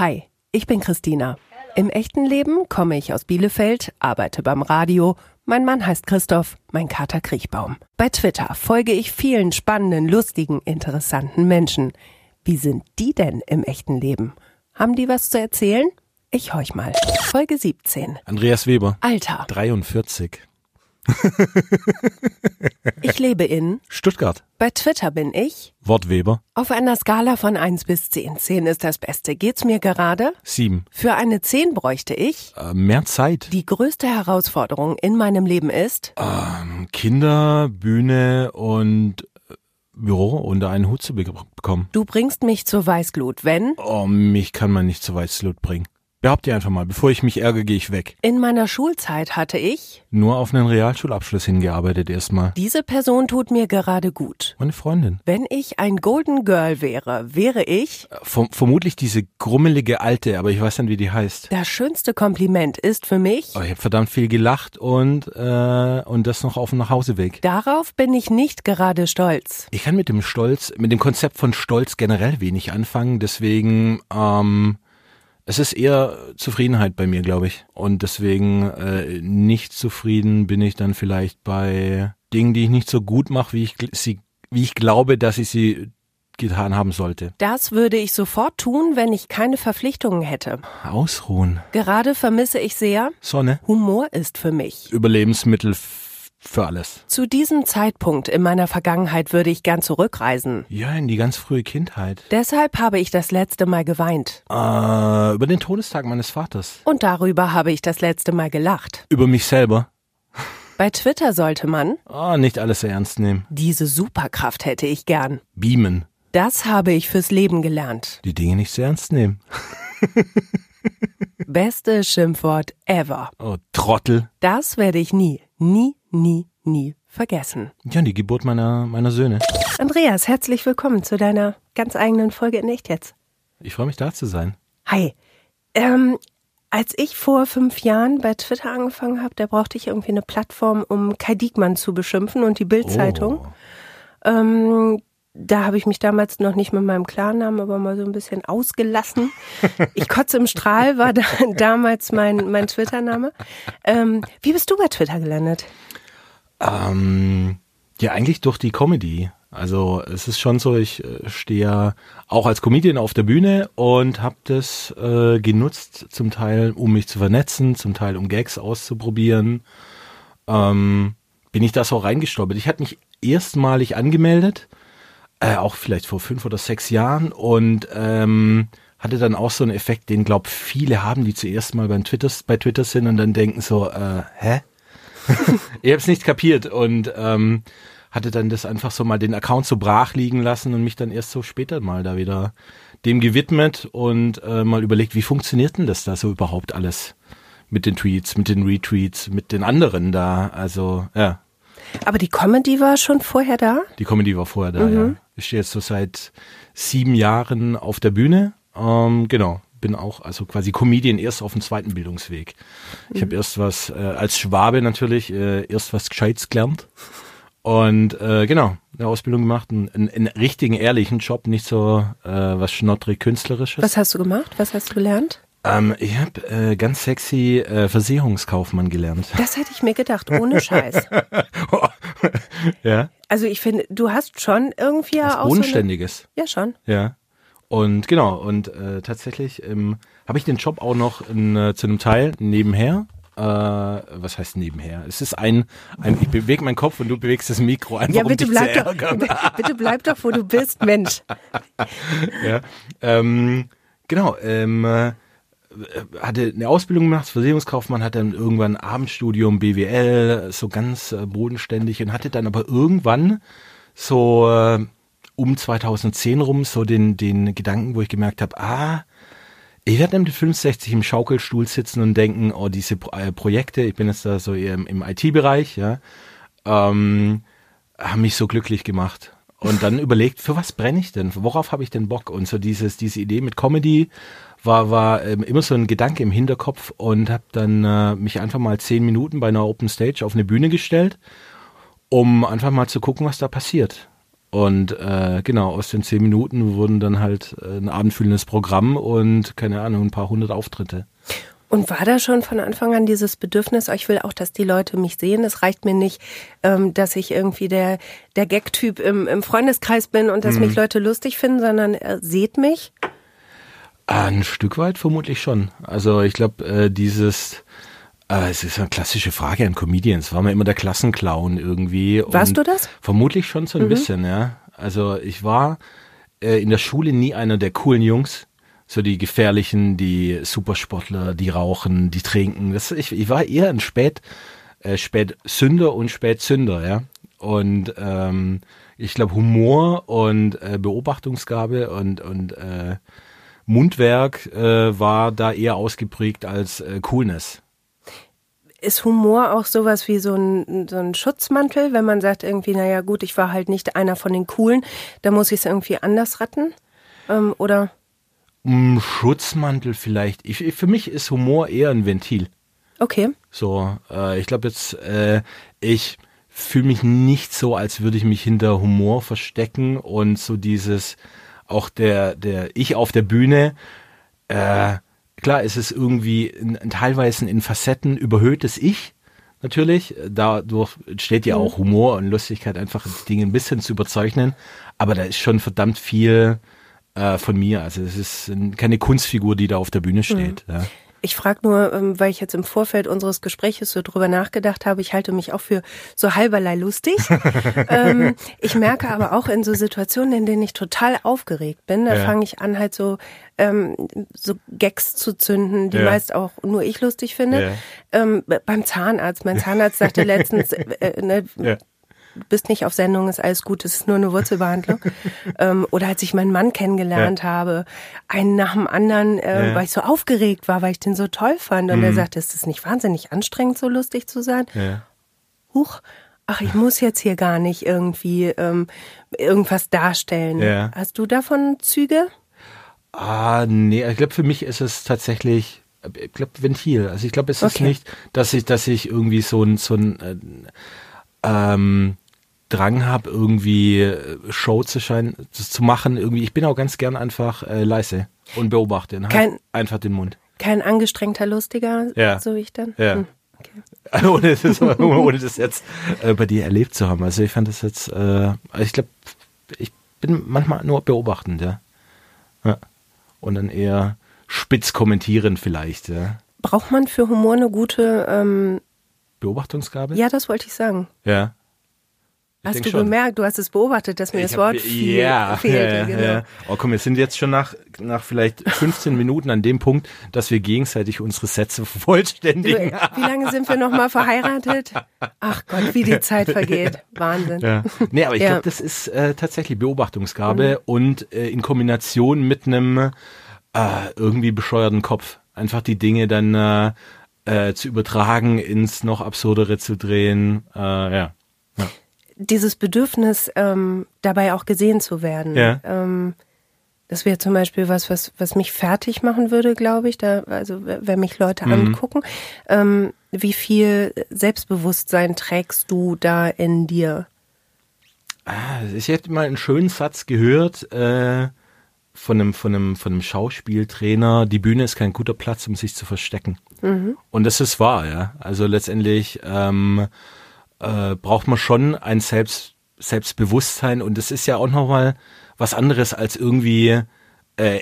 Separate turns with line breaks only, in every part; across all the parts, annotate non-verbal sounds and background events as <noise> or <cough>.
Hi, ich bin Christina. Im echten Leben komme ich aus Bielefeld, arbeite beim Radio. Mein Mann heißt Christoph, mein Kater Kriechbaum. Bei Twitter folge ich vielen spannenden, lustigen, interessanten Menschen. Wie sind die denn im echten Leben? Haben die was zu erzählen? Ich horch mal. Folge 17.
Andreas Weber.
Alter.
43. <laughs>
Ich lebe in.
Stuttgart.
Bei Twitter bin ich.
Wortweber.
Auf einer Skala von 1 bis 10. 10 ist das Beste. Geht's mir gerade?
7.
Für eine 10 bräuchte ich.
Äh, mehr Zeit.
Die größte Herausforderung in meinem Leben ist.
Ähm, Kinder, Bühne und äh, Büro unter einen Hut zu be bekommen.
Du bringst mich zur Weißglut, wenn.
Oh, mich kann man nicht zu Weißglut bringen. Behauptet ihr einfach mal, bevor ich mich ärgere, gehe ich weg.
In meiner Schulzeit hatte ich.
Nur auf einen Realschulabschluss hingearbeitet erstmal.
Diese Person tut mir gerade gut.
Meine Freundin.
Wenn ich ein Golden Girl wäre, wäre ich.
Verm vermutlich diese grummelige Alte, aber ich weiß nicht, wie die heißt.
Das schönste Kompliment ist für mich.
Oh, ich habe verdammt viel gelacht und, äh, und das noch auf dem Nachhauseweg.
Darauf bin ich nicht gerade stolz.
Ich kann mit dem Stolz, mit dem Konzept von Stolz generell wenig anfangen, deswegen, ähm, es ist eher Zufriedenheit bei mir, glaube ich. Und deswegen äh, nicht zufrieden bin ich dann vielleicht bei Dingen, die ich nicht so gut mache, wie ich sie, wie ich glaube, dass ich sie getan haben sollte.
Das würde ich sofort tun, wenn ich keine Verpflichtungen hätte.
Ausruhen.
Gerade vermisse ich sehr.
Sonne.
Humor ist für mich.
Überlebensmittel für alles.
Zu diesem Zeitpunkt in meiner Vergangenheit würde ich gern zurückreisen.
Ja, in die ganz frühe Kindheit.
Deshalb habe ich das letzte Mal geweint.
Äh, über den Todestag meines Vaters.
Und darüber habe ich das letzte Mal gelacht.
Über mich selber.
Bei Twitter sollte man.
Oh, nicht alles ernst nehmen.
Diese Superkraft hätte ich gern.
Beamen.
Das habe ich fürs Leben gelernt.
Die Dinge nicht sehr ernst nehmen.
Beste Schimpfwort ever.
Oh, Trottel.
Das werde ich nie, nie, nie, nie vergessen.
Ja, die Geburt meiner, meiner Söhne.
Andreas, herzlich willkommen zu deiner ganz eigenen Folge in Echt jetzt.
Ich freue mich da zu sein.
Hi. Ähm, als ich vor fünf Jahren bei Twitter angefangen habe, da brauchte ich irgendwie eine Plattform, um Kai Diekmann zu beschimpfen und die Bild-Zeitung.
Oh.
Ähm, da habe ich mich damals noch nicht mit meinem Klarnamen, aber mal so ein bisschen ausgelassen. Ich kotze im Strahl war da, <laughs> damals mein, mein Twitter-Name. Ähm, wie bist du bei Twitter gelandet?
Ähm, ja, eigentlich durch die Comedy. Also es ist schon so, ich äh, stehe ja auch als Comedian auf der Bühne und habe das äh, genutzt, zum Teil um mich zu vernetzen, zum Teil um Gags auszuprobieren. Ähm, bin ich da so reingestolpert. Ich hatte mich erstmalig angemeldet, äh, auch vielleicht vor fünf oder sechs Jahren und ähm, hatte dann auch so einen Effekt, den glaub viele haben, die zuerst mal beim Twitter, bei Twitter sind und dann denken so, äh, hä? <laughs> ich habe es nicht kapiert und ähm, hatte dann das einfach so mal den Account so brach liegen lassen und mich dann erst so später mal da wieder dem gewidmet und äh, mal überlegt, wie funktioniert denn das da so überhaupt alles mit den Tweets, mit den Retweets, mit den anderen da. Also ja,
Aber die Comedy war schon vorher da?
die Comedy war vorher da. Ja. Ich stehe jetzt so seit sieben Jahren auf der Bühne. Ähm, genau, bin auch also quasi Comedian erst auf dem zweiten Bildungsweg. Ich habe erst was äh, als Schwabe natürlich äh, erst was Gescheites gelernt und äh, genau eine Ausbildung gemacht, einen, einen, richtigen ehrlichen Job, nicht so äh, was schnottrig künstlerisches.
Was hast du gemacht? Was hast du gelernt?
Ähm, ich habe äh, ganz sexy äh, Versicherungskaufmann gelernt.
Das hätte ich mir gedacht, ohne Scheiß. <laughs>
ja,
Also ich finde, du hast schon irgendwie ja auch so eine. Ja, schon.
Ja. Und genau, und äh, tatsächlich ähm, habe ich den Job auch noch in, äh, zu einem Teil nebenher. Äh, was heißt nebenher? Es ist ein, ein ich bewege meinen Kopf und du bewegst das Mikro einfach,
Ja,
um
bitte
dich
bleib, doch, bitte bleib doch, wo du bist, Mensch. <laughs>
ja. ähm, genau, ähm, äh, hatte eine Ausbildung gemacht, Versicherungskaufmann, hat dann irgendwann ein Abendstudium BWL, so ganz äh, bodenständig und hatte dann aber irgendwann so äh, um 2010 rum so den, den Gedanken, wo ich gemerkt habe, ah, ich werde mit 65 im Schaukelstuhl sitzen und denken, oh, diese Pro äh, Projekte, ich bin jetzt da so eher im, im IT-Bereich, ja, ähm, haben mich so glücklich gemacht. Und dann <laughs> überlegt, für was brenne ich denn? Worauf habe ich denn Bock? Und so dieses, diese Idee mit Comedy war, war ähm, immer so ein Gedanke im Hinterkopf und habe dann äh, mich einfach mal zehn Minuten bei einer Open Stage auf eine Bühne gestellt, um einfach mal zu gucken, was da passiert. Und äh, genau, aus den zehn Minuten wurden dann halt äh, ein abendfüllendes Programm und keine Ahnung, ein paar hundert Auftritte.
Und war da schon von Anfang an dieses Bedürfnis, oh, ich will auch, dass die Leute mich sehen. Es reicht mir nicht, ähm, dass ich irgendwie der, der Gag-Typ im, im Freundeskreis bin und dass mhm. mich Leute lustig finden, sondern äh, seht mich?
Ein Stück weit vermutlich schon. Also ich glaube, äh, dieses, es ist eine klassische Frage an Comedians. War man immer der Klassenclown irgendwie?
Warst du das?
Vermutlich schon so ein mhm. bisschen, ja. Also ich war äh, in der Schule nie einer der coolen Jungs so die gefährlichen, die Supersportler, die rauchen, die trinken. Das, ich, ich war eher ein Spät, äh, Spätsünder und Spätzünder, ja. Und ähm, ich glaube, Humor und äh, Beobachtungsgabe und, und äh, Mundwerk äh, war da eher ausgeprägt als äh, Coolness.
Ist Humor auch sowas wie so ein, so ein Schutzmantel, wenn man sagt irgendwie, naja gut, ich war halt nicht einer von den Coolen, da muss ich es irgendwie anders retten? Ähm, oder?
Schutzmantel vielleicht. Ich, für mich ist Humor eher ein Ventil.
Okay.
So, äh, ich glaube jetzt, äh, ich fühle mich nicht so, als würde ich mich hinter Humor verstecken und so dieses, auch der, der Ich auf der Bühne, äh, klar, es ist irgendwie in, teilweise in Facetten überhöhtes Ich, natürlich. Dadurch entsteht ja mhm. auch Humor und Lustigkeit, einfach Dinge ein bisschen zu überzeichnen. Aber da ist schon verdammt viel äh, von mir. Also es ist keine Kunstfigur, die da auf der Bühne steht. Mhm. Ja.
Ich frage nur, ähm, weil ich jetzt im Vorfeld unseres Gespräches so drüber nachgedacht habe, ich halte mich auch für so halberlei lustig. <laughs> ähm, ich merke aber auch in so Situationen, in denen ich total aufgeregt bin, da ja. fange ich an halt so, ähm, so Gags zu zünden, die ja. meist auch nur ich lustig finde. Ja. Ähm, beim Zahnarzt, mein <laughs> Zahnarzt sagte letztens, äh, äh ne, bist nicht auf Sendung, ist alles gut, es ist nur eine Wurzelbehandlung. <laughs> ähm, oder als ich meinen Mann kennengelernt ja. habe, einen nach dem anderen, äh, ja. weil ich so aufgeregt war, weil ich den so toll fand. Und mhm. er sagte, ist es nicht wahnsinnig anstrengend, so lustig zu sein? Ja. Huch, ach, ich muss jetzt hier gar nicht irgendwie ähm, irgendwas darstellen. Ja. Hast du davon Züge?
Ah, nee, ich glaube, für mich ist es tatsächlich, ich glaube, Ventil. Also ich glaube, es ist okay. nicht, dass ich, dass ich irgendwie so ein, so ein äh, ähm, Drang habe, irgendwie äh, Show zu scheinen, zu machen. Irgendwie, ich bin auch ganz gern einfach äh, leise und beobachte. Und kein, einfach den Mund.
Kein angestrengter Lustiger,
ja.
so wie ich dann.
Ja. Hm, okay. <laughs> ohne, das, <laughs> ohne das jetzt äh, bei dir erlebt zu haben. Also ich fand das jetzt, äh, ich glaube, ich bin manchmal nur beobachtend, ja. ja. Und dann eher spitz kommentieren vielleicht, ja.
Braucht man für Humor eine gute ähm,
Beobachtungsgabe?
Ja, das wollte ich sagen.
Ja.
Ich hast du schon. gemerkt, du hast es beobachtet, dass mir ich das Wort viel,
ja, <laughs>
fehlte.
Ja, genau. ja. Oh komm, wir sind jetzt schon nach, nach vielleicht 15 Minuten an dem Punkt, dass wir gegenseitig unsere Sätze <laughs> vollständigen.
Wie lange sind wir noch mal verheiratet? Ach Gott, wie die Zeit vergeht. Wahnsinn.
Ja. Nee, aber ich <laughs> ja. glaube, das ist äh, tatsächlich Beobachtungsgabe mhm. und äh, in Kombination mit einem äh, irgendwie bescheuerten Kopf. Einfach die Dinge dann äh, zu übertragen, ins noch absurdere zu drehen. Äh, ja. ja.
Dieses Bedürfnis, ähm, dabei auch gesehen zu werden. Ja. Ähm, das wäre zum Beispiel was, was, was mich fertig machen würde, glaube ich. Da, also wenn mich Leute mhm. angucken, ähm, wie viel Selbstbewusstsein trägst du da in dir?
Ah, ich hätte mal einen schönen Satz gehört. Äh, von einem, von einem, von einem Schauspieltrainer, die Bühne ist kein guter Platz, um sich zu verstecken. Mhm. Und das ist wahr, ja. Also letztendlich ähm, äh, braucht man schon ein Selbst, Selbstbewusstsein und das ist ja auch nochmal was anderes als irgendwie äh,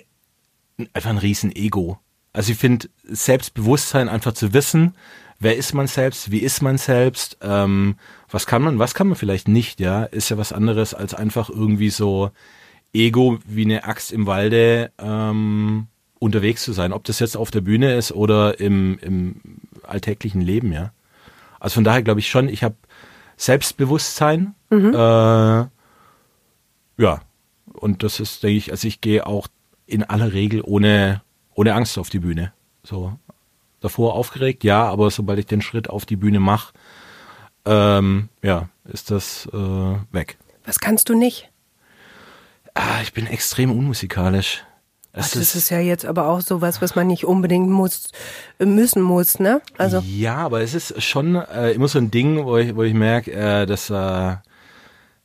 einfach ein Riesen-Ego. Also ich finde Selbstbewusstsein einfach zu wissen, wer ist man selbst, wie ist man selbst, ähm, was kann man, was kann man vielleicht nicht, ja, ist ja was anderes als einfach irgendwie so Ego wie eine Axt im Walde ähm, unterwegs zu sein, ob das jetzt auf der Bühne ist oder im, im alltäglichen Leben, ja. Also von daher glaube ich schon, ich habe Selbstbewusstsein. Mhm. Äh, ja, und das ist, denke ich, also ich gehe auch in aller Regel ohne, ohne Angst auf die Bühne. So davor aufgeregt, ja, aber sobald ich den Schritt auf die Bühne mache, ähm, ja, ist das äh, weg.
Was kannst du nicht?
Ah, ich bin extrem unmusikalisch.
Es das ist, ja jetzt aber auch sowas, was man nicht unbedingt muss, müssen muss, ne?
Also ja, aber es ist schon äh, immer so ein Ding, wo ich, wo ich merke, äh, dass äh,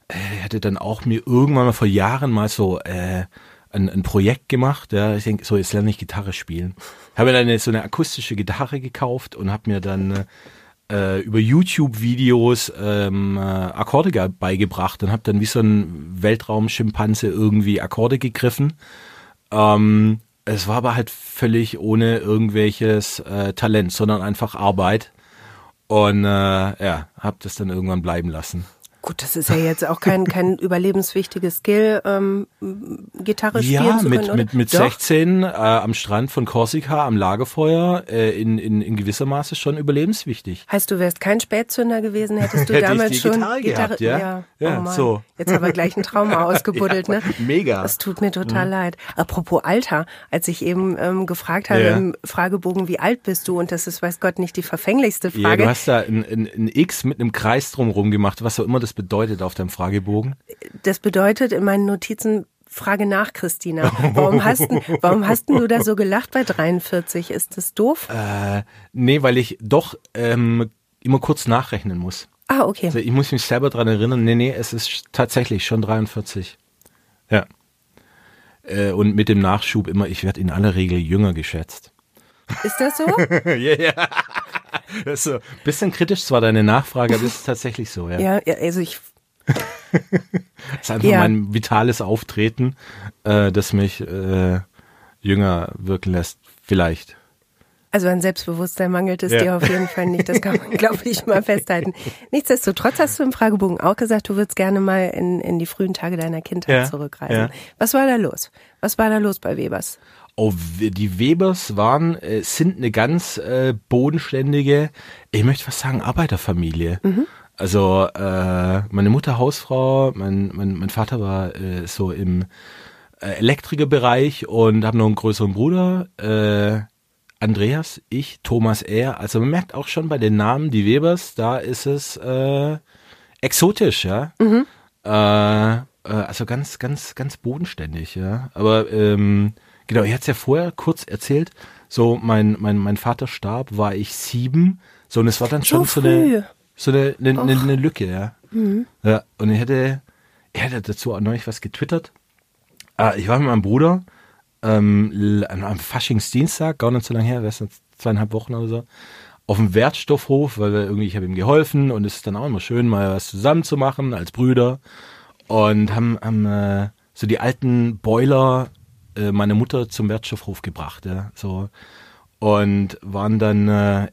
äh, hatte dann auch mir irgendwann mal vor Jahren mal so äh, ein, ein Projekt gemacht. Ja, ich denke, so jetzt lerne ich Gitarre spielen. Habe mir dann eine, so eine akustische Gitarre gekauft und habe mir dann äh, über YouTube-Videos ähm, äh, Akkorde beigebracht und habe dann wie so ein Weltraumschimpanse irgendwie Akkorde gegriffen. Ähm, es war aber halt völlig ohne irgendwelches äh, Talent, sondern einfach Arbeit. Und äh, ja, habe das dann irgendwann bleiben lassen.
Gut, das ist ja jetzt auch kein, <laughs> kein überlebenswichtiges Skill, ähm, Gitarre spielen
ja,
zu
mit,
können, oder?
mit, mit 16 äh, am Strand von Korsika am Lagerfeuer äh, in, in, in gewisser Maße schon überlebenswichtig.
Heißt, du wärst kein Spätzünder gewesen, hättest du <laughs>
Hätte ich
damals
die
schon
Gitarre gehabt, ja? Ja,
oh Mann.
so.
Jetzt haben wir gleich ein Trauma <laughs> ausgebuddelt,
Ja,
ne?
mega.
Das tut mir total leid. Apropos Alter, als ich eben ähm, gefragt habe
Ja.
im Fragebogen, wie alt bist du? Und das ist, weiß Gott, nicht die verfänglichste
Ja,
Frage.
du hast da ein, ein, ein X mit einem Kreis drumherum gemacht, was auch immer das bedeutet auf deinem Fragebogen.
das bedeutet in meinen Notizen Frage nach, Christina. Warum hast, warum hast du da so gelacht bei 43? Ist das doof?
Äh, nee, weil ich doch ähm, immer kurz nachrechnen muss.
Ah, okay.
Also ich muss mich selber dran erinnern, nee, nee, es ist tatsächlich schon 43. Ja. Äh, und mit dem Nachschub immer, ich werde in aller Regel jünger geschätzt.
Ist das so? <laughs>
ja, ja. <laughs> Das ist so. Bisschen kritisch zwar deine Nachfrage, aber es ist tatsächlich so, ja.
ja, ja, also ich <laughs>
Das ist einfach
Ja.
mein vitales Auftreten, äh, das mich äh, jünger wirken lässt. Vielleicht.
Also an Selbstbewusstsein mangelt es
Ja.
dir auf jeden Fall nicht. Das kann man, glaube ich, mal festhalten. Nichtsdestotrotz hast du im Fragebogen auch gesagt, du würdest gerne mal in, in die frühen Tage deiner Kindheit
Ja,
zurückreisen.
ja.
Was war da los? Was war da los bei Webers?
Oh, die Webers waren, äh, sind eine ganz äh, bodenständige, ich möchte fast sagen, Arbeiterfamilie. Also äh, meine Mutter Hausfrau, mein, mein, mein Vater war äh, so im äh, Elektrikerbereich und habe noch einen größeren Bruder, äh, Andreas, ich, Thomas R. Also man merkt auch schon bei den Namen, die Webers, da ist es äh, exotisch, ja. Äh, äh, also ganz, ganz, ganz bodenständig, ja. Aber ähm, genau, ich hatte es ja vorher kurz erzählt. So, mein, mein, mein Vater starb, war ich sieben. So, und es war dann schon so,
früh.
eine, so eine, eine, eine, eine Lücke, ja. Ja, und ich hätte, ich hätte dazu auch neulich was getwittert. Ah, ich war mit meinem Bruder ähm, am Faschingsdienstag, gar nicht so lange her, das sind zweieinhalb Wochen oder so, auf dem Wertstoffhof, weil wir irgendwie, ich habe ihm geholfen und es ist dann auch immer schön, mal was zusammen zu machen als Brüder. Und haben, haben äh, so die alten Boiler äh, meiner Mutter zum Wertstoffhof gebracht, ja, so. Und waren dann, äh,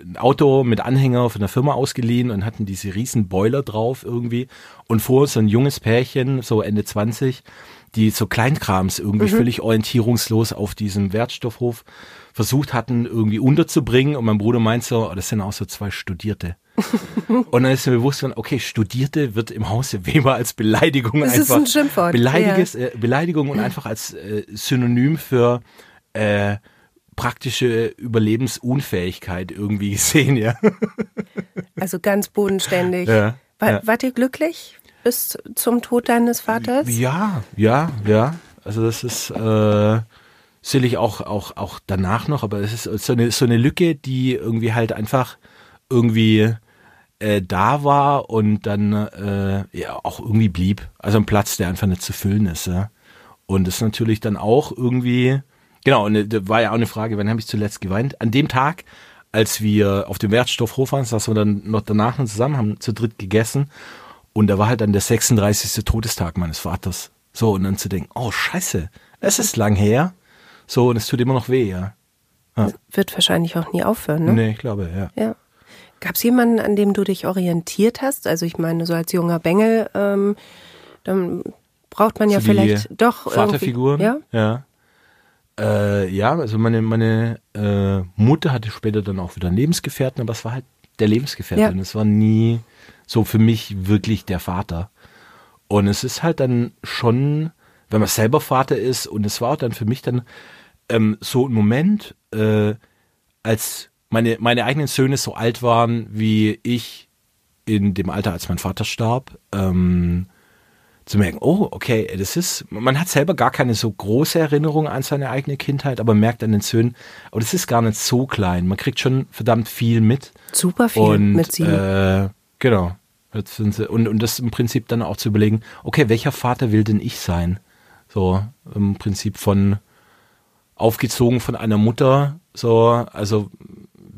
ein Auto mit Anhänger von der Firma ausgeliehen und hatten diese riesen Boiler drauf irgendwie. Und vor uns so ein junges Pärchen, so Ende 20, die so Kleinkrams irgendwie völlig orientierungslos auf diesem Wertstoffhof versucht hatten, irgendwie unterzubringen. Und mein Bruder meint so, oh, das sind auch so zwei Studierte. <laughs> und dann ist mir bewusst geworden, okay, Studierte wird im Hause Weber als Beleidigung
Das ist
einfach
ein Schimpfwort,
Beleidiges, äh, Beleidigung und einfach als äh, Synonym für äh, praktische Überlebensunfähigkeit irgendwie <laughs> gesehen, ja.
Also ganz bodenständig.
Ja,
War,
ja.
Wart ihr glücklich bis zum Tod deines Vaters?
Ja, ja, ja. Also das ist äh, sicherlich auch, auch, auch danach noch, aber es ist so eine, so eine Lücke, die irgendwie halt einfach irgendwie äh, da war und dann äh, ja auch irgendwie blieb. Also ein Platz, der einfach nicht zu füllen ist. Ja. Und das ist natürlich dann auch irgendwie, genau, und äh, da war ja auch eine Frage, wann habe ich zuletzt geweint? An dem Tag, als wir auf dem Wertstoffhof waren, saßen wir dann noch danach noch zusammen, haben zu dritt gegessen und da war halt dann der 36. Todestag meines Vaters. So, und dann zu denken, oh scheiße, es ist lang her. So, und es tut immer noch weh, ja.
Wird wahrscheinlich auch nie aufhören, ne?
Nee, ich glaube, ja.
Ja. Gab es jemanden, an dem du dich orientiert hast? Also ich meine, so als junger Bengel, ähm, dann braucht man ja
So
vielleicht doch
Vaterfiguren.
Ja.
Ja. Äh, ja, also meine, meine äh, Mutter hatte später dann auch wieder einen Lebensgefährten, aber es war halt der Lebensgefährte.
Ja.
Und es war nie so für mich wirklich der Vater. Und es ist halt dann schon, wenn man selber Vater ist, und es war auch dann für mich dann ähm, so ein Moment, äh, als meine, meine eigenen Söhne so alt waren wie ich in dem Alter, als mein Vater starb, ähm, zu merken, oh, okay, das ist, man hat selber gar keine so große Erinnerung an seine eigene Kindheit, aber merkt an den Söhnen, oh, das ist gar nicht so klein. Man kriegt schon verdammt viel mit.
Super viel
Und
mit sieben.
Äh, genau. Sie, und, und das im Prinzip dann auch zu überlegen, okay, welcher Vater will denn ich sein? So, im Prinzip von aufgezogen von einer Mutter, so, also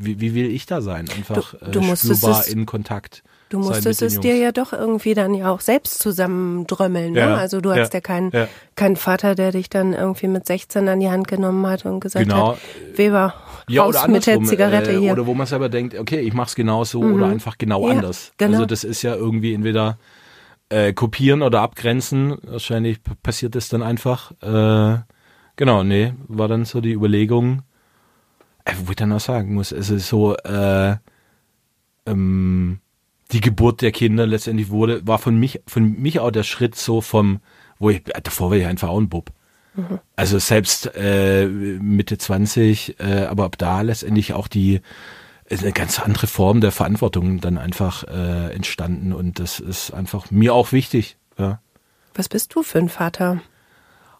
wie, wie will ich da sein? Einfach
Du- du
äh, spürbar
es-
in Kontakt.
Du
sein
musstest es dir ja doch irgendwie dann ja auch selbst zusammendrömmeln. Ne?
Ja,
Also du ja,
ja,
keinen
ja.
keinen Vater, der dich dann irgendwie mit 16 an die Hand genommen hat und gesagt
Genau.
hat, Weber,
Ja,
raus
oder
mit der
andersrum,
Zigarette
äh,
hier.
Oder wo man selber denkt, okay, ich mach's genau so oder einfach genau
Ja,
anders.
genau.
Also das ist ja irgendwie entweder äh, kopieren oder abgrenzen. Wahrscheinlich passiert das dann einfach. Äh, genau, nee, war dann so die Überlegung, äh, wo ich dann auch sagen muss, es ist so, äh, ähm, die Geburt der Kinder letztendlich wurde, war von mich, von mich auch der Schritt so vom, wo ich, davor war ich einfach auch ein Bub. Also selbst äh, Mitte 20, äh, aber ab da letztendlich auch die ist eine ganz andere Form der Verantwortung dann einfach äh, entstanden und das ist einfach mir auch wichtig. Ja.
Was bist du für ein Vater?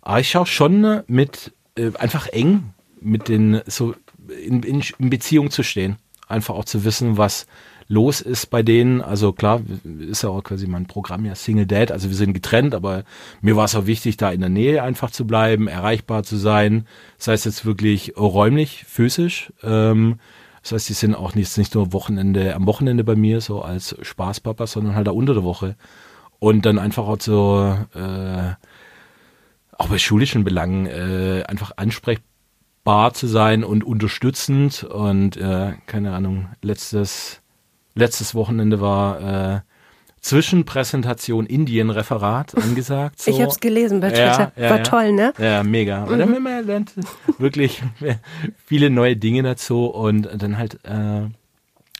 Aber ich schaue schon mit äh, einfach eng mit den so in, in, in Beziehung zu stehen, einfach auch zu wissen, was los ist bei denen. Also klar, ist ja auch quasi mein Programm ja Single Dad, also wir sind getrennt, aber mir war es auch wichtig, da in der Nähe einfach zu bleiben, erreichbar zu sein. Das heißt jetzt wirklich räumlich, physisch. Ähm, das heißt, die sind auch nicht, nicht nur Wochenende, am Wochenende bei mir, so als Spaßpapa, sondern halt auch unter der Woche. Und dann einfach auch so, äh, auch bei schulischen Belangen äh, einfach ansprechbar zu sein und unterstützend und äh, keine Ahnung, letztes letztes Wochenende war äh, Zwischenpräsentation Indien-Referat <laughs> angesagt. So.
Ich habe es gelesen bei
Ja,
Twitter.
ja,
War
ja.
toll, ne?
Ja, mega. Und dann man lernt wirklich <laughs> viele neue Dinge dazu und dann halt äh,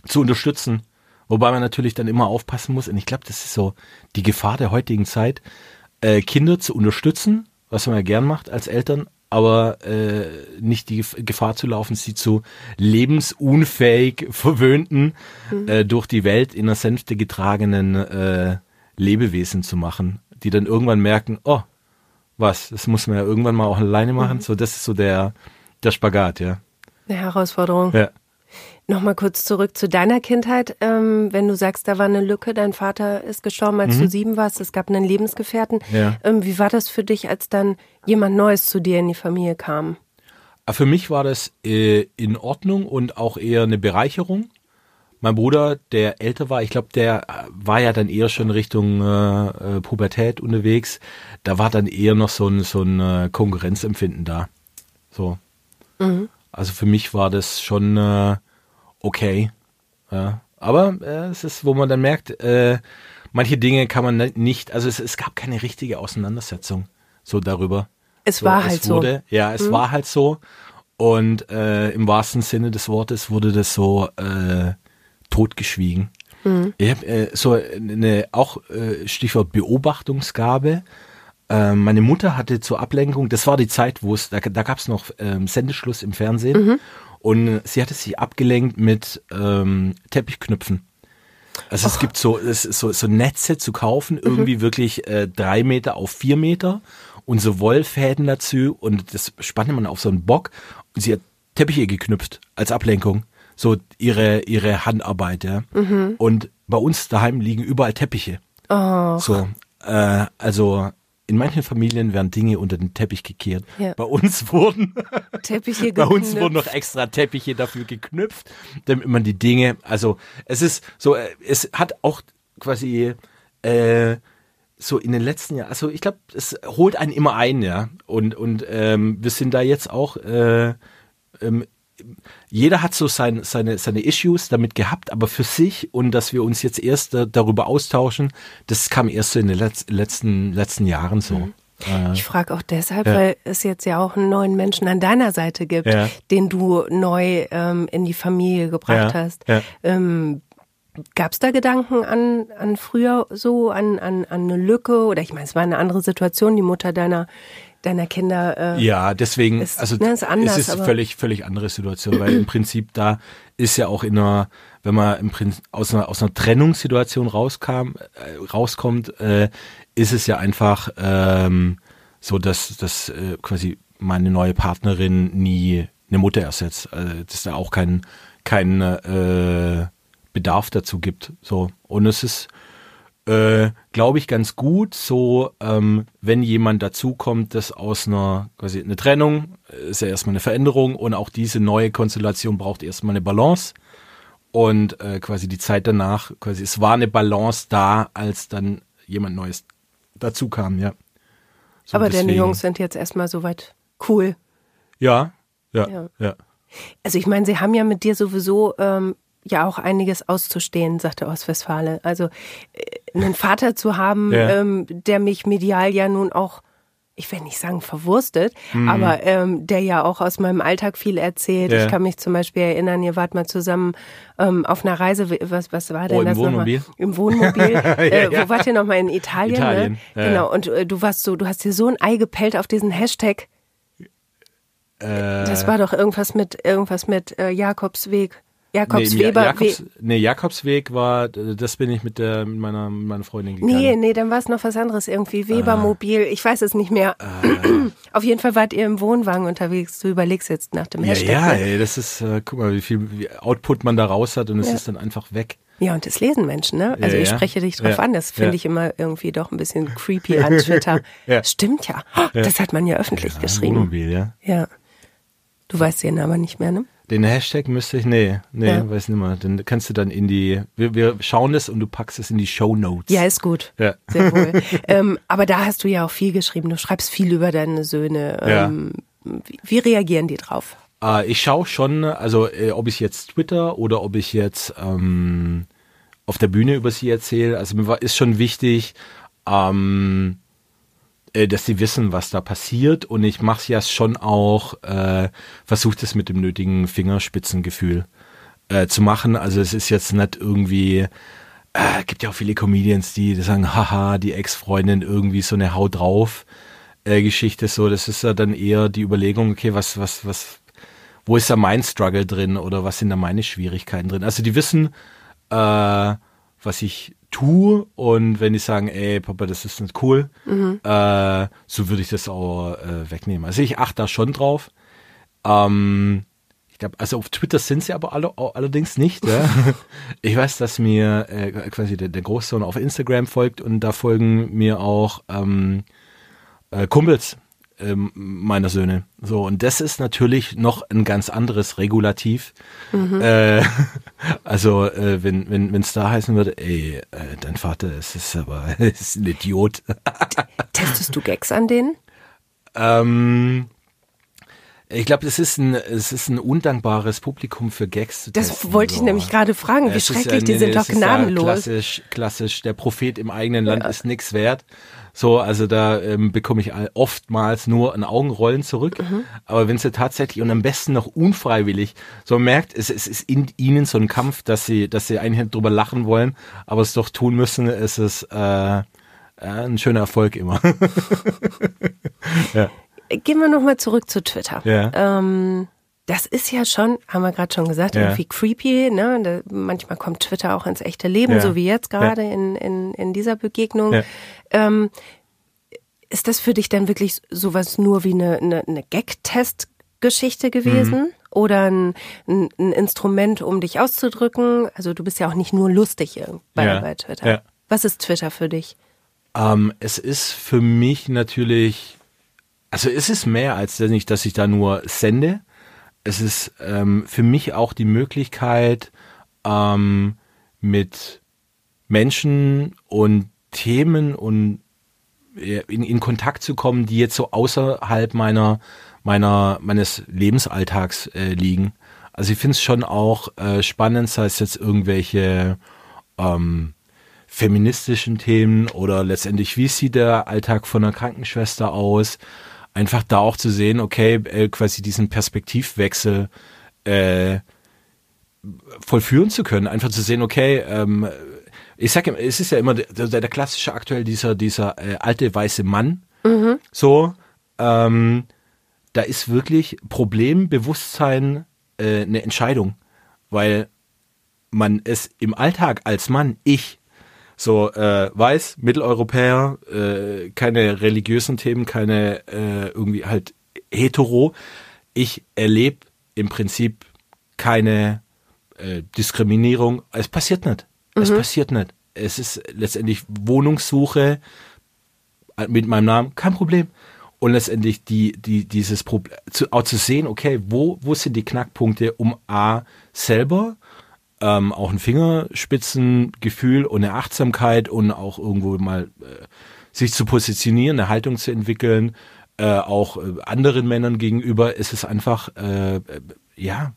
zu unterstützen. Wobei man natürlich dann immer aufpassen muss. Und ich glaube, das ist so die Gefahr der heutigen Zeit, äh, Kinder zu unterstützen, was man ja gern macht als Eltern, aber äh, nicht die Gef- Gefahr zu laufen, sie zu lebensunfähig verwöhnten, äh, durch die Welt in der Sänfte getragenen äh, Lebewesen zu machen, die dann irgendwann merken, oh, was, das muss man ja irgendwann mal auch alleine machen. So, das ist so der, der Spagat, ja.
Eine Herausforderung.
ja.
Nochmal kurz zurück zu deiner Kindheit. Ähm, wenn du sagst, da war eine Lücke, dein Vater ist gestorben, als du sieben warst, es gab einen Lebensgefährten.
Mhm. Ja.
Ähm, wie war das für dich, als dann jemand Neues zu dir in die Familie kam?
Aber Für mich war das äh, in Ordnung und auch eher eine Bereicherung. Mein Bruder, der älter war, ich glaube, der äh, war ja dann eher schon Richtung äh, äh, Pubertät unterwegs. Da war dann eher noch so ein, so ein äh, Konkurrenzempfinden da. So. Also für mich war das schon äh, okay. Ja. Aber äh, es ist, wo man dann merkt, äh, manche Dinge kann man nicht, also es, es gab keine richtige Auseinandersetzung so darüber.
Es war halt
es
so.
wurde, Ja, es war halt so. Und äh, im wahrsten Sinne des Wortes wurde das so äh, totgeschwiegen. Ich habe äh, so eine auch äh, Stichwort Beobachtungsgabe. Äh, meine Mutter hatte zur Ablenkung, das war die Zeit, wo es, da, da gab es noch ähm, Sendeschluss im Fernsehen und sie hatte sich abgelenkt mit ähm, Teppichknüpfen. Also es gibt so, es so, so Netze zu kaufen, irgendwie wirklich äh, drei Meter auf vier Meter und so Wollfäden dazu und das spannt man auf so einen Bock und sie hat Teppiche geknüpft als Ablenkung. So ihre, ihre Handarbeit, ja. Und bei uns daheim liegen überall Teppiche.
Oh,
So, äh, also in manchen Familien werden Dinge unter den Teppich gekehrt.
Ja.
Bei uns wurden <laughs>
Teppiche <laughs>
bei uns
geknüpft.
wurden noch extra Teppiche dafür geknüpft, damit man die Dinge, also es ist so, äh, es hat auch quasi äh, so in den letzten Jahren, also ich glaube, es holt einen immer ein, ja. Und, und ähm, wir sind da jetzt auch, äh, ähm, jeder hat so sein, seine, seine Issues damit gehabt, aber für sich und dass wir uns jetzt erst darüber austauschen, das kam erst so in den Letz letzten, letzten Jahren so. Äh,
Ich frage auch deshalb,
Ja.
weil es jetzt ja auch einen neuen Menschen an deiner Seite gibt,
Ja.
den du neu ähm, in die Familie gebracht
Ja,
hast. Ähm, Gab es da Gedanken an, an früher so, an, an, an eine Lücke? Oder ich meine, es war eine andere Situation, die Mutter deiner, deiner Kinder. Äh,
Ja, deswegen,
Ist-
also
ne, ist anders,
es ist völlig, völlig andere Situation, weil im Prinzip da ist ja auch in einer, wenn man im Prinzip aus einer, aus einer Trennungssituation rauskam, äh, rauskommt, äh, ist es ja einfach ähm, so, dass, dass äh, quasi meine neue Partnerin nie eine Mutter ersetzt, äh, dass da auch kein, kein äh, Bedarf dazu gibt. So. Und es ist äh, glaube ich, ganz gut. So, ähm, wenn jemand dazukommt, das aus einer quasi eine Trennung ist ja erstmal eine Veränderung und auch diese neue Konstellation braucht erstmal eine Balance und äh, quasi die Zeit danach, quasi es war eine Balance da, als dann jemand Neues dazu kam, ja.
So Aber deswegen. deine Jungs sind jetzt erstmal soweit cool.
Ja, ja, ja. ja.
Also ich meine, sie haben ja mit dir sowieso ähm, ja auch einiges auszustehen, sagte Ostwestfale. Also äh, einen Vater zu haben, ja. ähm, der mich medial ja nun auch ich will nicht sagen verwurstet, mhm. aber ähm, der ja auch aus meinem Alltag viel erzählt. Ja. Ich kann mich zum Beispiel erinnern, ihr wart mal zusammen ähm, auf einer Reise, was, was war denn oh,
im
das
Wohnmobil?
Nochmal? Im Wohnmobil. <laughs> ja, äh, wo wart ihr nochmal? In Italien? Ne?
Italien.
Ne? Genau, und äh, du warst so, du hast dir so ein Ei gepellt auf diesen Hashtag. Äh, das war doch irgendwas mit irgendwas mit äh, Jakobsweg. Jakobsweber.
Nee, Jakobs, nee, Jakobsweg war, das bin ich mit, der, mit meiner, meiner Freundin gegangen.
Nee, nee, dann war es noch was anderes irgendwie. Webermobil, ich weiß es nicht mehr. Ah. <clears throat> Auf jeden Fall wart ihr im Wohnwagen unterwegs. Du überlegst jetzt nach dem Hashtag.
Ja, ja, ne? ey, das ist, äh, guck mal, wie viel wie Output man da raus hat und es ja. ist dann einfach weg.
Ja, und das lesen Menschen, ne? Also ja, ich spreche dich drauf an. Das finde ich immer irgendwie doch ein bisschen <laughs> creepy an Twitter. <laughs> Stimmt ja. Das hat man ja öffentlich geschrieben.
Wohnmobil, ja.
Ja. Du weißt den aber nicht mehr, ne?
Den Hashtag müsste ich, nee, nee, ja. weiß nicht mehr. Den kannst du dann in die, wir, wir schauen das und du packst es in die Show Notes.
Ja, ist gut. Ja. Sehr wohl. <laughs> ähm, aber da hast du ja auch viel geschrieben. Du schreibst viel über deine Söhne. Ähm, ja. wie, wie, reagieren die drauf?
Äh, ich schaue schon, also äh, ob ich jetzt Twitter oder ob ich jetzt ähm, auf der Bühne über sie erzähle. Also mir war, ist schon wichtig, ähm, äh, dass sie wissen, was da passiert. Und ich mache es ja schon auch, äh, versuche es mit dem nötigen Fingerspitzengefühl äh, zu machen. Also es ist jetzt nicht irgendwie, äh, gibt ja auch viele Comedians, die sagen, haha, die Ex-Freundin irgendwie so eine Haut drauf äh, Geschichte. So, das ist ja dann eher die Überlegung, okay, was, was, was, wo ist da mein Struggle drin oder was sind da meine Schwierigkeiten drin? Also die wissen, äh, was ich tue und wenn die sagen, ey Papa, das ist nicht cool, mhm. äh, so würde ich das auch äh, wegnehmen. Also ich achte da schon drauf. Ähm, ich glaube, also auf Twitter sind sie aber alle, allerdings nicht. Ja? <laughs> ich weiß, dass mir äh, quasi der, der Großsohn auf Instagram folgt und da folgen mir auch ähm, äh, Kumpels ähm, meiner Söhne. So, und das ist natürlich noch ein ganz anderes Regulativ. Mhm. Äh, <laughs> also, äh, wenn wenn wenn, es da heißen würde, ey, äh, dein Vater ist, ist aber <laughs> ist ein Idiot. <laughs>
Testest du Gags an denen?
Ähm, ich glaube, es ist ein, es ist ein undankbares Publikum für Gags zu
testen. Das wollte ich nämlich gerade fragen. Wie es schrecklich, ja, nee, die sind doch gnadenlos.
Ja klassisch, klassisch. Der Prophet im eigenen Land ja. ist nix wert. So, also da ähm, bekomme ich oftmals nur ein Augenrollen zurück. Mhm. Aber wenn sie tatsächlich und am besten noch unfreiwillig, so merkt, es, es ist in ihnen so ein Kampf, dass sie, dass sie eigentlich drüber lachen wollen, aber es doch tun müssen, ist es äh, ein schöner Erfolg immer. <laughs>
ja. Gehen wir nochmal zurück zu Twitter. Ja. Ähm, das ist ja schon, haben wir gerade schon gesagt, ja. irgendwie creepy. Ne? Da, manchmal kommt Twitter auch ins echte Leben, ja. so wie jetzt gerade ja. in, in, in dieser Begegnung. Ähm, ist das für dich dann wirklich sowas nur wie eine, eine, eine Gag-Test-Geschichte gewesen? Mhm. Oder ein, ein, ein, Instrument, um dich auszudrücken? Also du bist ja auch nicht nur lustig bei, bei Twitter. Was ist Twitter für dich?
Ähm, es ist für mich natürlich, also es ist mehr als nicht, dass ich da nur sende, es ist ähm, für mich auch die Möglichkeit, ähm, mit Menschen und Themen und in, in Kontakt zu kommen, die jetzt so außerhalb meiner, meiner, meines Lebensalltags äh, liegen. Also ich finde es schon auch äh, spannend, sei es jetzt irgendwelche ähm, feministischen Themen oder letztendlich, wie sieht der Alltag von einer Krankenschwester aus? Einfach da auch zu sehen, okay, äh, quasi diesen Perspektivwechsel äh, vollführen zu können, einfach zu sehen, okay, ähm, ich sage, es ist ja immer der, der, klassische aktuell dieser dieser äh, alte weiße Mann, mhm. so, ähm, da ist wirklich Problembewusstsein äh, eine Entscheidung, weil man es im Alltag als Mann, ich, so äh, weiß, Mitteleuropäer, äh, keine religiösen Themen, keine äh, irgendwie halt hetero. Ich erlebe im Prinzip keine äh, Diskriminierung. Es passiert nicht. Mhm. Es passiert nicht. es ist letztendlich Wohnungssuche mit meinem Namen, kein Problem. Und letztendlich die, die, dieses Problem, zu, auch zu sehen, okay, wo, wo sind die Knackpunkte, um A, selber ähm, auch ein Fingerspitzengefühl und eine Achtsamkeit und auch irgendwo mal äh, sich zu positionieren, eine Haltung zu entwickeln, äh, auch äh, anderen Männern gegenüber, ist es einfach, äh, äh, ja,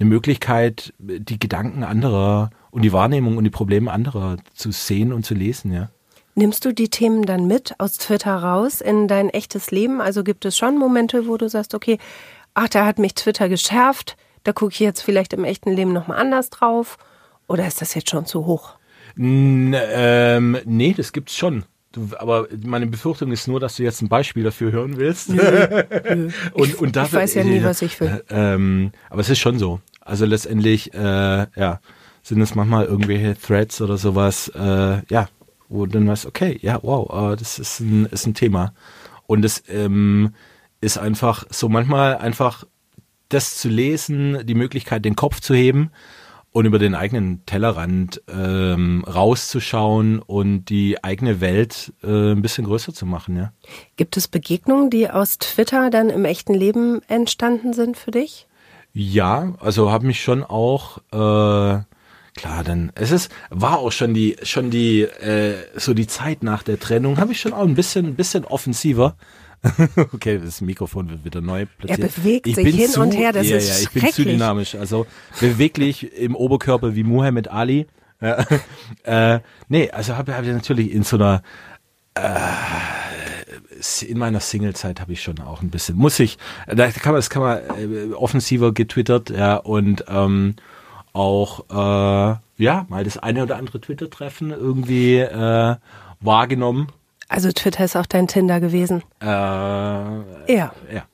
eine Möglichkeit, die Gedanken anderer und die Wahrnehmung und die Probleme anderer zu sehen und zu lesen, ja.
Nimmst du die Themen dann mit aus Twitter raus in dein echtes Leben? Also gibt es schon Momente, wo du sagst, okay, ach, da hat mich Twitter geschärft, da gucke ich jetzt vielleicht im echten Leben nochmal anders drauf? Oder ist das jetzt schon zu hoch?
N ähm, nee, das gibt's schon. Du, aber meine Befürchtung ist nur, dass du jetzt ein Beispiel dafür hören willst. Nö,
nö. <laughs> und, und dafür, ich weiß ja nie, was ich will.
Äh, ähm, aber es ist schon so. Also letztendlich, äh, ja, sind es manchmal irgendwelche Threads oder sowas, äh, ja, wo du dann weißt, okay, ja, wow, äh, das ist ein, ist ein Thema. Und es ähm, ist einfach so manchmal einfach das zu lesen, die Möglichkeit, den Kopf zu heben und über den eigenen Tellerrand ähm, rauszuschauen und die eigene Welt äh, ein bisschen größer zu machen, ja.
Gibt es Begegnungen, die aus Twitter dann im echten Leben entstanden sind für dich?
Ja, also habe mich schon auch äh, klar, dann es ist war auch schon die schon die äh, so die Zeit nach der Trennung habe ich schon auch ein bisschen ein bisschen offensiver <laughs> okay, das Mikrofon wird wieder neu platziert.
Er bewegt ich sich hin
zu,
und her, das
ja,
ist
ja, ich bin zu dynamisch. Also beweglich im Oberkörper wie Muhammad Ali. <laughs> äh, nee, also habe hab ich natürlich in so einer äh, in meiner Singlezeit habe ich schon auch ein bisschen, muss ich, da kann man, das kann man äh, offensiver getwittert, ja, und ähm, auch äh, ja, mal das eine oder andere Twitter-Treffen irgendwie äh, wahrgenommen
also Twitter ist auch dein Tinder gewesen.
Äh,
ja.
Ja.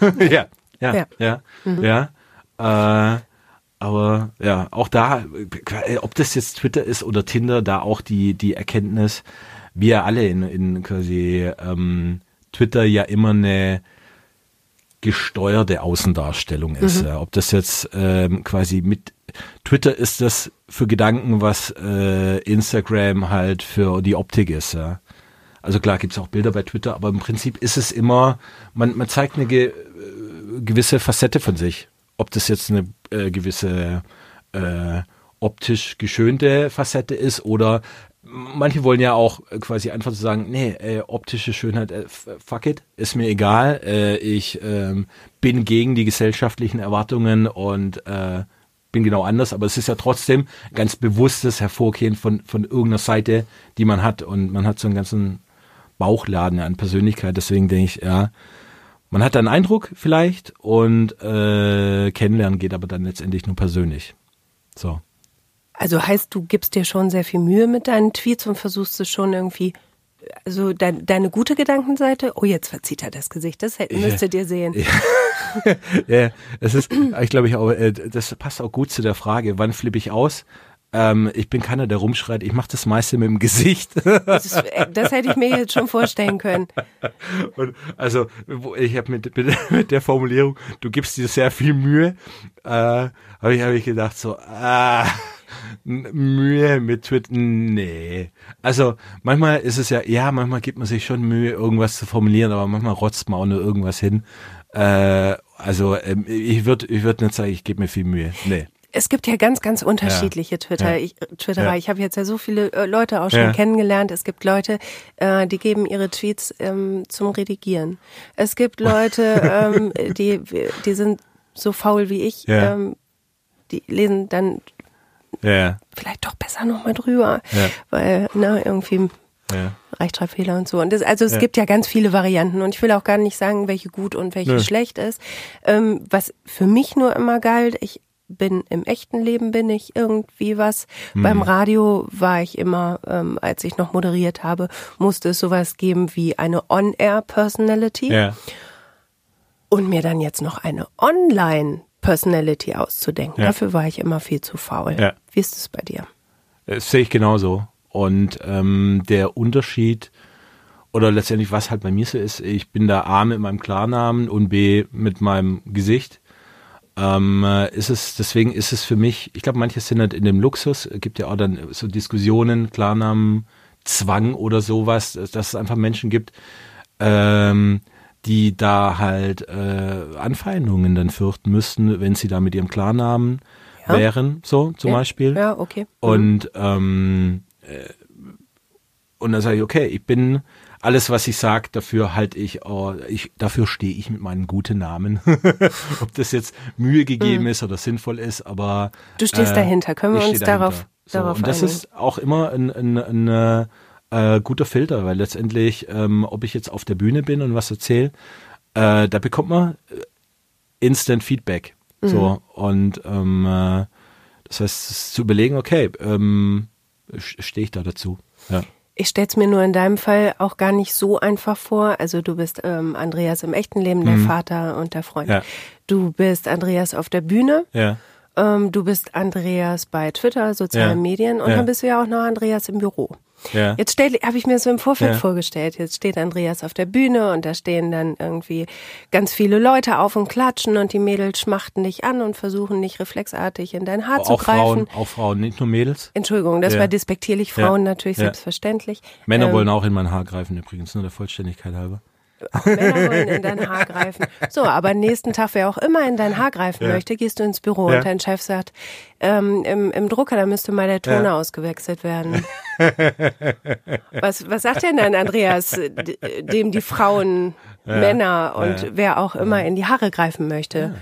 <laughs> ja. Ja. Ja. Ja. Mhm. ja. Äh, aber ja, auch da, ob das jetzt Twitter ist oder Tinder, da auch die, die Erkenntnis, wir alle in, in quasi ähm, Twitter ja immer eine gesteuerte Außendarstellung ist. Mhm. Ja. Ob das jetzt ähm, quasi mit Twitter ist das für Gedanken, was äh, Instagram halt für die Optik ist. Ja. Also klar gibt es auch Bilder bei Twitter, aber im Prinzip ist es immer, man, man zeigt eine ge, äh, gewisse Facette von sich. Ob das jetzt eine äh, gewisse äh, optisch geschönte Facette ist oder manche wollen ja auch quasi einfach so sagen, nee, äh, optische Schönheit, äh, fuck it, ist mir egal. Äh, ich ähm, bin gegen die gesellschaftlichen Erwartungen und äh, bin genau anders, aber es ist ja trotzdem ganz bewusstes Hervorgehen von, von irgendeiner Seite, die man hat und man hat so einen ganzen Bauchladen an Persönlichkeit. Deswegen denke ich, ja, man hat einen Eindruck vielleicht und äh, kennenlernen geht aber dann letztendlich nur persönlich. So.
Also heißt, du gibst dir schon sehr viel Mühe mit deinen Tweets und versuchst es schon irgendwie, also de deine gute Gedankenseite, oh, jetzt verzieht er das Gesicht, das müsstet ihr sehen.
Ja, <laughs> ja es ist, ich glaube, ich auch, äh, das passt auch gut zu der Frage, wann flippe ich aus? Ähm, ich bin keiner, der rumschreit. Ich mache das meiste mit dem Gesicht. <laughs>
Das, ist, äh, das, hätte ich mir jetzt schon vorstellen können.
Und also ich habe mit, mit, mit, der Formulierung, du gibst dir sehr viel Mühe, äh, habe ich, hab ich gedacht so, ah, Mühe mit Twitter, nee. Also manchmal ist es ja, ja, manchmal gibt man sich schon Mühe, irgendwas zu formulieren, aber manchmal rotzt man auch nur irgendwas hin. Äh, also ähm, ich würde ich würd nicht sagen, ich gebe mir viel Mühe. Nee
es gibt ja ganz, ganz unterschiedliche Twitter. Ja. Ich, Twitterer. Ja. Ich habe jetzt ja so viele äh, Leute auch schon ja. kennengelernt. Es gibt Leute, äh, die geben ihre Tweets ähm, zum Redigieren. Es gibt <laughs> Leute, ähm, die, die sind so faul wie ich. Ähm, die lesen dann vielleicht doch besser nochmal drüber, weil ne, irgendwie ja. Rechtschreibfehler und so. Und das, also es gibt ja ganz viele Varianten und ich will auch gar nicht sagen, welche gut und welche Nö. schlecht ist. Ähm, was für mich nur immer galt, ich bin im echten Leben bin ich irgendwie was. Mhm. Beim Radio war ich immer, ähm, als ich noch moderiert habe, musste es sowas geben wie eine On-Air-Personality. Ja. Und mir dann jetzt noch eine Online-Personality auszudenken. Ja. Dafür war ich immer viel zu faul. Ja. Wie ist es bei dir?
Das sehe ich genauso. Und ähm, der Unterschied oder letztendlich was halt bei mir so ist, ich bin da A mit meinem Klarnamen und B mit meinem Gesicht ähm, ist es, deswegen ist es für mich, ich glaube, manche sind halt in dem Luxus, es gibt ja auch dann so Diskussionen, Klarnamen, Zwang oder sowas, dass es einfach Menschen gibt, ähm, die da halt äh, Anfeindungen dann fürchten müssten, wenn sie da mit ihrem Klarnamen ja. wären, so zum
ja.
Beispiel.
Ja, okay. Mhm.
Und ähm, äh, und dann sage ich, okay, ich bin alles, was ich sage, dafür halte ich, oh, ich, dafür stehe ich mit meinem guten Namen. <laughs> Ob das jetzt Mühe gegeben mhm. ist oder sinnvoll ist, aber
du stehst äh, dahinter. Können wir uns darauf,
so,
darauf
Und das
einigen?
ist auch immer ein, ein, ein, ein äh, guter Filter, weil letztendlich, ähm, ob ich jetzt auf der Bühne bin und was erzähle, äh, da bekommt man äh, Instant Feedback. Mhm. So und ähm, äh, das heißt, zu überlegen, okay, ähm, stehe ich da dazu? Ja.
Ich stelle es mir nur in deinem Fall auch gar nicht so einfach vor. Also du bist ähm, Andreas im echten Leben, der mhm. Vater und der Freund. Ja. Du bist Andreas auf der Bühne.
Ja.
Ähm, du bist Andreas bei Twitter, sozialen ja. Medien und dann bist du ja auch noch Andreas im Büro.
Ja.
Jetzt habe ich mir so im Vorfeld ja. vorgestellt. Jetzt steht Andreas auf der Bühne und da stehen dann irgendwie ganz viele Leute auf und klatschen und die Mädels schmachten dich an und versuchen nicht reflexartig in dein Haar
auch
zu greifen.
Frauen, auch Frauen, nicht nur Mädels.
Entschuldigung, das
Ja.
war despektierlich. Frauen natürlich selbstverständlich.
Männer
Ähm,
wollen auch in mein Haar greifen übrigens, nur der Vollständigkeit halber.
Auch Männer wollen in dein Haar greifen. So, aber nächsten Tag, wer auch immer in dein Haar greifen
Ja.
möchte, gehst du ins Büro
Ja.
und dein Chef sagt, ähm, im, im Drucker, da müsste mal der Toner
Ja.
ausgewechselt werden. was, was sagt denn dann Andreas, d- dem die Frauen, Männer und wer auch immer in die Haare greifen möchte?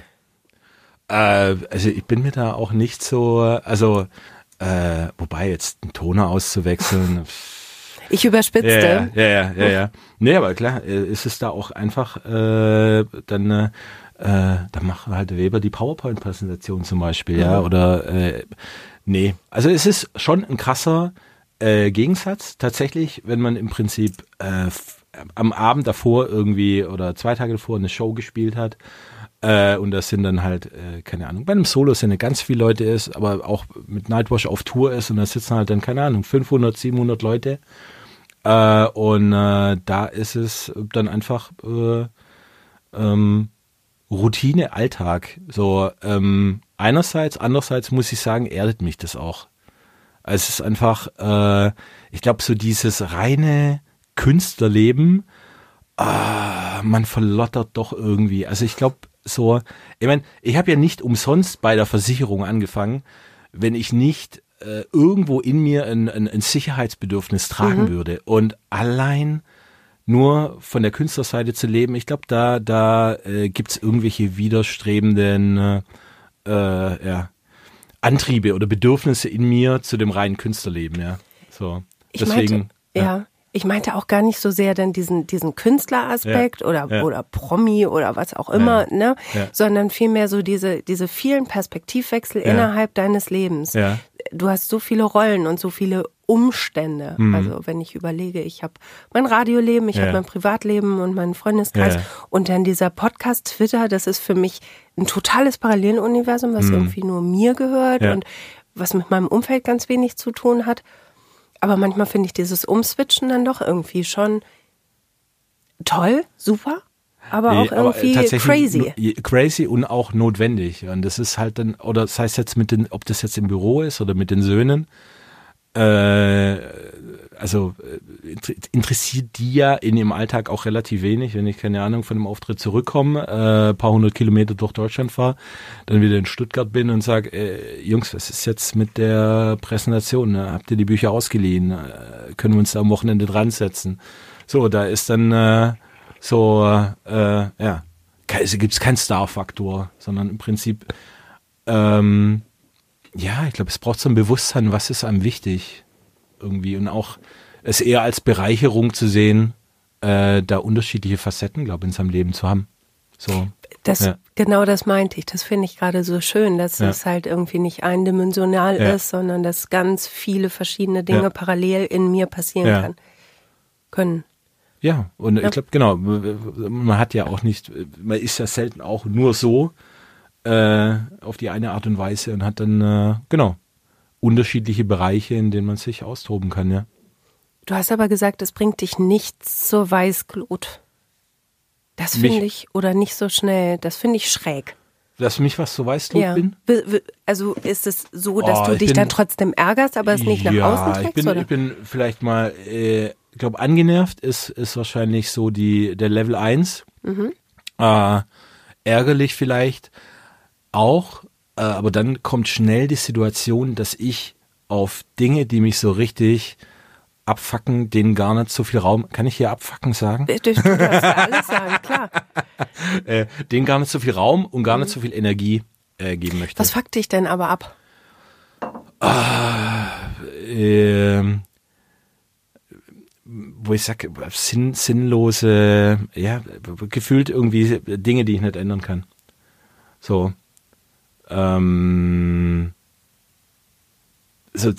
Äh, also ich bin mir da auch nicht so, also äh, wobei jetzt einen Toner auszuwechseln.
Ich überspitzte.
ja, ja, ja, ja. Nee, aber klar, äh, ist es da auch einfach äh, dann äh, dann macht halt Weber die PowerPoint-Präsentation zum Beispiel, ja, oder äh, nee. Also es ist schon ein krasser äh, Gegensatz tatsächlich, wenn man im Prinzip äh, am Abend davor irgendwie oder zwei Tage davor eine Show gespielt hat äh, und das sind dann halt, äh, keine Ahnung, bei einem Solo sind ja ganz viele Leute ist, aber auch mit Nightwash auf Tour ist und da sitzen halt dann, keine Ahnung, 500, 700 Leute äh, und äh, da ist es dann einfach äh, ähm, Routine, Alltag. So ähm, einerseits, andererseits muss ich sagen, erdet mich das auch. Also es ist einfach, äh, ich glaube, so dieses reine Künstlerleben, ah, man verlottert doch irgendwie. Also ich glaube, so, ich meine, ich habe ja nicht umsonst bei der Versicherung angefangen, wenn ich nicht äh, irgendwo in mir ein, ein, ein Sicherheitsbedürfnis tragen würde. Und allein nur von der Künstlerseite zu leben, ich glaube, da, da äh, gibt's irgendwelche widerstrebenden äh, äh, ja, Antriebe oder Bedürfnisse in mir zu dem reinen Künstlerleben, ja. So.
Ich
Deswegen.
meinte, ja. Ich meinte auch gar nicht so sehr dann diesen, diesen Künstleraspekt
Ja,
oder,
ja.
oder Promi oder was auch immer, ne?
ja.
Sondern vielmehr so diese, diese vielen Perspektivwechsel
Ja.
innerhalb deines Lebens. Du hast so viele Rollen und so viele Umstände. Also wenn ich überlege, ich habe mein Radioleben, ich
Mhm. Ja.
habe mein Privatleben und meinen Freundeskreis
Ja.
und dann dieser Podcast Twitter, das ist für mich ein totales Paralleluniversum, was irgendwie nur mir gehört
Mhm. Ja.
und was mit meinem Umfeld ganz wenig zu tun hat. Aber manchmal finde ich dieses Umswitchen dann doch irgendwie schon toll, super, aber
Nee,
auch irgendwie
tatsächlich
crazy.
Crazy und auch notwendig. Und das ist halt dann, oder das heißt jetzt mit den, ob das jetzt im Büro ist oder mit den Söhnen, äh, also äh, inter- interessiert die ja in ihrem Alltag auch relativ wenig, wenn ich keine Ahnung von einem Auftritt zurückkomme, äh, paar hundert Kilometer durch Deutschland fahre, dann wieder in Stuttgart bin und sage, äh, Jungs, was ist jetzt mit der Präsentation? Ne? Habt ihr die Bücher ausgeliehen? Äh, können wir uns da am Wochenende dran setzen? So, da ist dann äh, so, äh, ja, es gibt keinen Star-Faktor, sondern im Prinzip, ähm, ja, ich glaube, es braucht so ein Bewusstsein, was ist einem wichtig irgendwie und auch es eher als Bereicherung zu sehen, äh, da unterschiedliche Facetten, glaube ich, in seinem Leben zu haben. So,
Das,
Ja.
Genau das meinte ich. Das finde ich gerade so schön, dass
Ja.
es halt irgendwie nicht eindimensional
Ja.
ist, sondern dass ganz viele verschiedene Dinge parallel in mir passieren kann. Können.
Ja, und
Ja.
ich glaube, genau, man hat ja auch nicht, man ist ja selten auch nur so äh, auf die eine Art und Weise und hat dann, äh, genau, unterschiedliche Bereiche, in denen man sich austoben kann, ja.
Du hast aber gesagt, es bringt dich nicht zur Weißglut. Das finde ich, oder nicht so schnell, das finde ich schräg.
dass mich was so weiß, ja. bin?
Also ist es so, dass oh, du dich bin, dann trotzdem ärgerst, aber es nicht nach ja, außen trägst?
Ich bin,
oder?
ich bin vielleicht mal, äh, ich glaube, angenervt ist, ist wahrscheinlich so die, der Level 1. Mhm. Äh, ärgerlich vielleicht auch, äh, aber dann kommt schnell die Situation, dass ich auf Dinge, die mich so richtig abfacken, denen gar nicht so viel Raum. Kann ich hier abfacken sagen?
Du, du darfst alles sagen, klar. <laughs>
äh, denen gar nicht so viel Raum und gar mhm. nicht so viel Energie äh, geben möchte.
Was fuckt dich denn aber ab?
Ah, äh, wo ich sage, sinn, sinnlose, ja, gefühlt irgendwie Dinge, die ich nicht ändern kann. So. Ähm, so,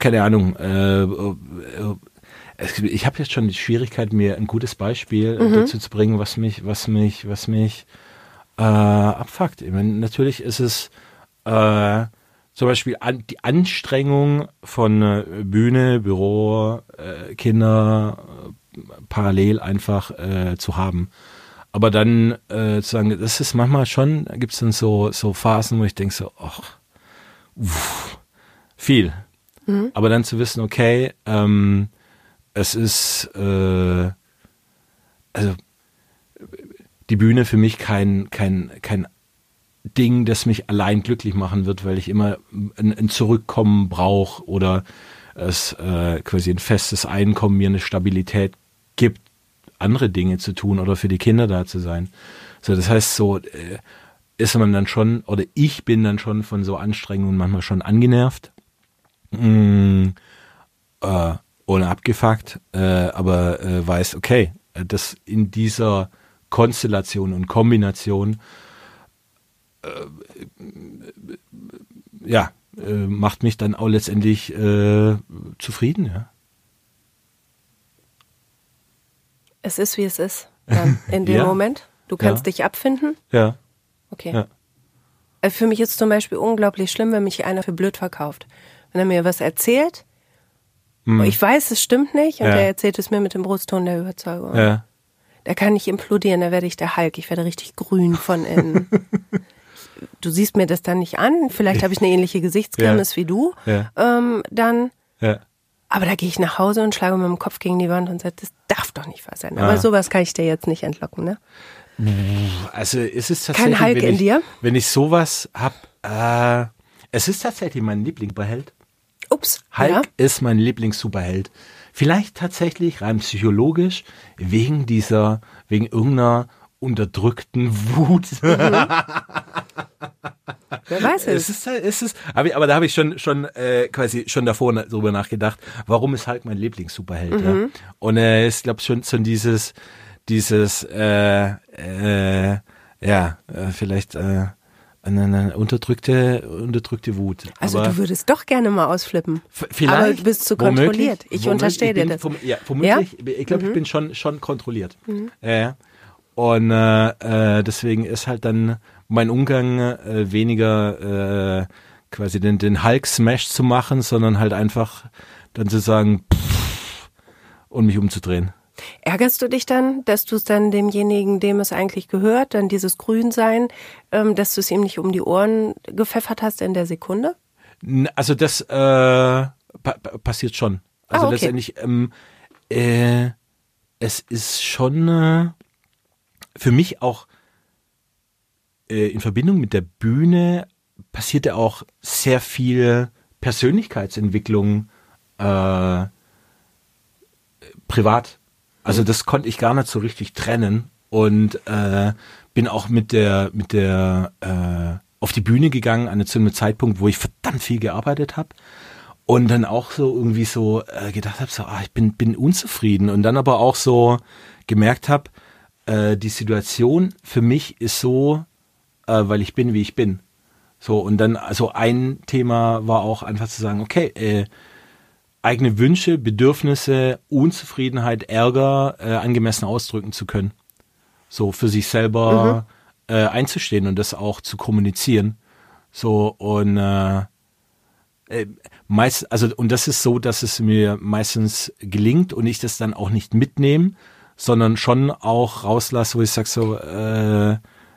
keine Ahnung, äh, äh, ich habe jetzt schon die Schwierigkeit, mir ein gutes Beispiel mhm. dazu zu bringen, was mich, was mich, was mich äh, abfuckt. Ich meine, natürlich ist es äh, zum Beispiel an, die Anstrengung von äh, Bühne, Büro, äh, Kinder äh, parallel einfach äh, zu haben. Aber dann äh, zu sagen, das ist manchmal schon, gibt es dann so, so Phasen, wo ich denke so, ach, viel. Mhm. Aber dann zu wissen, okay, ähm, es ist äh, also die Bühne für mich kein, kein, kein Ding, das mich allein glücklich machen wird, weil ich immer ein, ein Zurückkommen brauche oder es äh, quasi ein festes Einkommen mir eine Stabilität gibt, andere Dinge zu tun oder für die Kinder da zu sein. So, das heißt, so äh, ist man dann schon, oder ich bin dann schon von so Anstrengungen manchmal schon angenervt. Mm, äh, ohne abgefuckt, äh, aber äh, weiß, okay, äh, das in dieser Konstellation und Kombination ja, äh, macht mich dann auch letztendlich äh, zufrieden, ja.
Es ist, wie es ist. <laughs> In dem ja. Moment. Du kannst ja. dich abfinden.
Ja.
Okay. Ja. Äh, für mich ist es zum Beispiel unglaublich schlimm, wenn mich einer für blöd verkauft. Wenn er mir was erzählt, hm. ich weiß, es stimmt nicht, und er erzählt es mir mit dem Brustton der Überzeugung.
Ja.
Da kann ich implodieren, da werde ich der Hulk, ich werde richtig grün von innen. <laughs> du siehst mir das dann nicht an, vielleicht habe ich eine ähnliche Gesichtsgrimme wie du, ähm, dann aber da gehe ich nach Hause und schlage mit dem Kopf gegen die Wand und sage, das darf doch nicht wahr sein. Aber ah. sowas kann ich dir jetzt nicht entlocken, ne?
Also es ist tatsächlich,
Kein Hulk
wenn,
in
ich,
dir?
wenn ich sowas hab, äh, es ist tatsächlich mein Lieblingssuperheld.
Ups.
Hulk ja? ist mein Lieblingssuperheld. Vielleicht tatsächlich rein psychologisch wegen dieser, wegen irgendeiner unterdrückten Wut. Mhm. <laughs>
Wer weiß
es. es, ist, es ist, aber, aber da habe ich schon, schon äh, quasi schon davor darüber nachgedacht, warum ist Hulk mein Lieblings-Superheld. Mhm. Ja? Und äh, ich glaube schon so dieses, dieses, äh, äh, ja, äh, vielleicht äh, eine, eine unterdrückte, unterdrückte Wut.
Also
aber
du würdest doch gerne mal ausflippen.
Vielleicht.
Aber du bist zu kontrolliert. Ich unterstehe dir das.
Vom, ja, vermutlich. Ja? Ich glaube, mhm. ich bin schon, schon kontrolliert. Mhm. Ja. Und äh, äh, deswegen ist halt dann mein Umgang äh, weniger äh, quasi den, den Hulk-Smash zu machen, sondern halt einfach dann zu sagen pff, und mich umzudrehen.
Ärgerst du dich dann, dass du es dann demjenigen, dem es eigentlich gehört, dann dieses Grünsein, ähm, dass du es ihm nicht um die Ohren gepfeffert hast in der Sekunde?
Also das äh, pa passiert schon. Also ah, okay. letztendlich, ähm, äh, es ist schon äh, für mich auch äh, in Verbindung mit der Bühne passiert ja auch sehr viel Persönlichkeitsentwicklung äh, privat. Also das konnte ich gar nicht so richtig trennen und äh, bin auch mit der mit der äh, auf die Bühne gegangen an einem Zeitpunkt, wo ich verdammt viel gearbeitet habe und dann auch so irgendwie so äh, gedacht habe, so ah, ich bin bin unzufrieden und dann aber auch so gemerkt habe, äh, die Situation für mich ist so, äh, weil ich bin, wie ich bin. So, und dann, also ein Thema war auch einfach zu sagen, okay, äh, eigene Wünsche, Bedürfnisse, Unzufriedenheit, Ärger äh, angemessen ausdrücken zu können. So für sich selber mhm. äh, einzustehen und das auch zu kommunizieren. So und äh, äh, meist, also und das ist so, dass es mir meistens gelingt und ich das dann auch nicht mitnehme, sondern schon auch rauslasse, wo ich sage so, äh,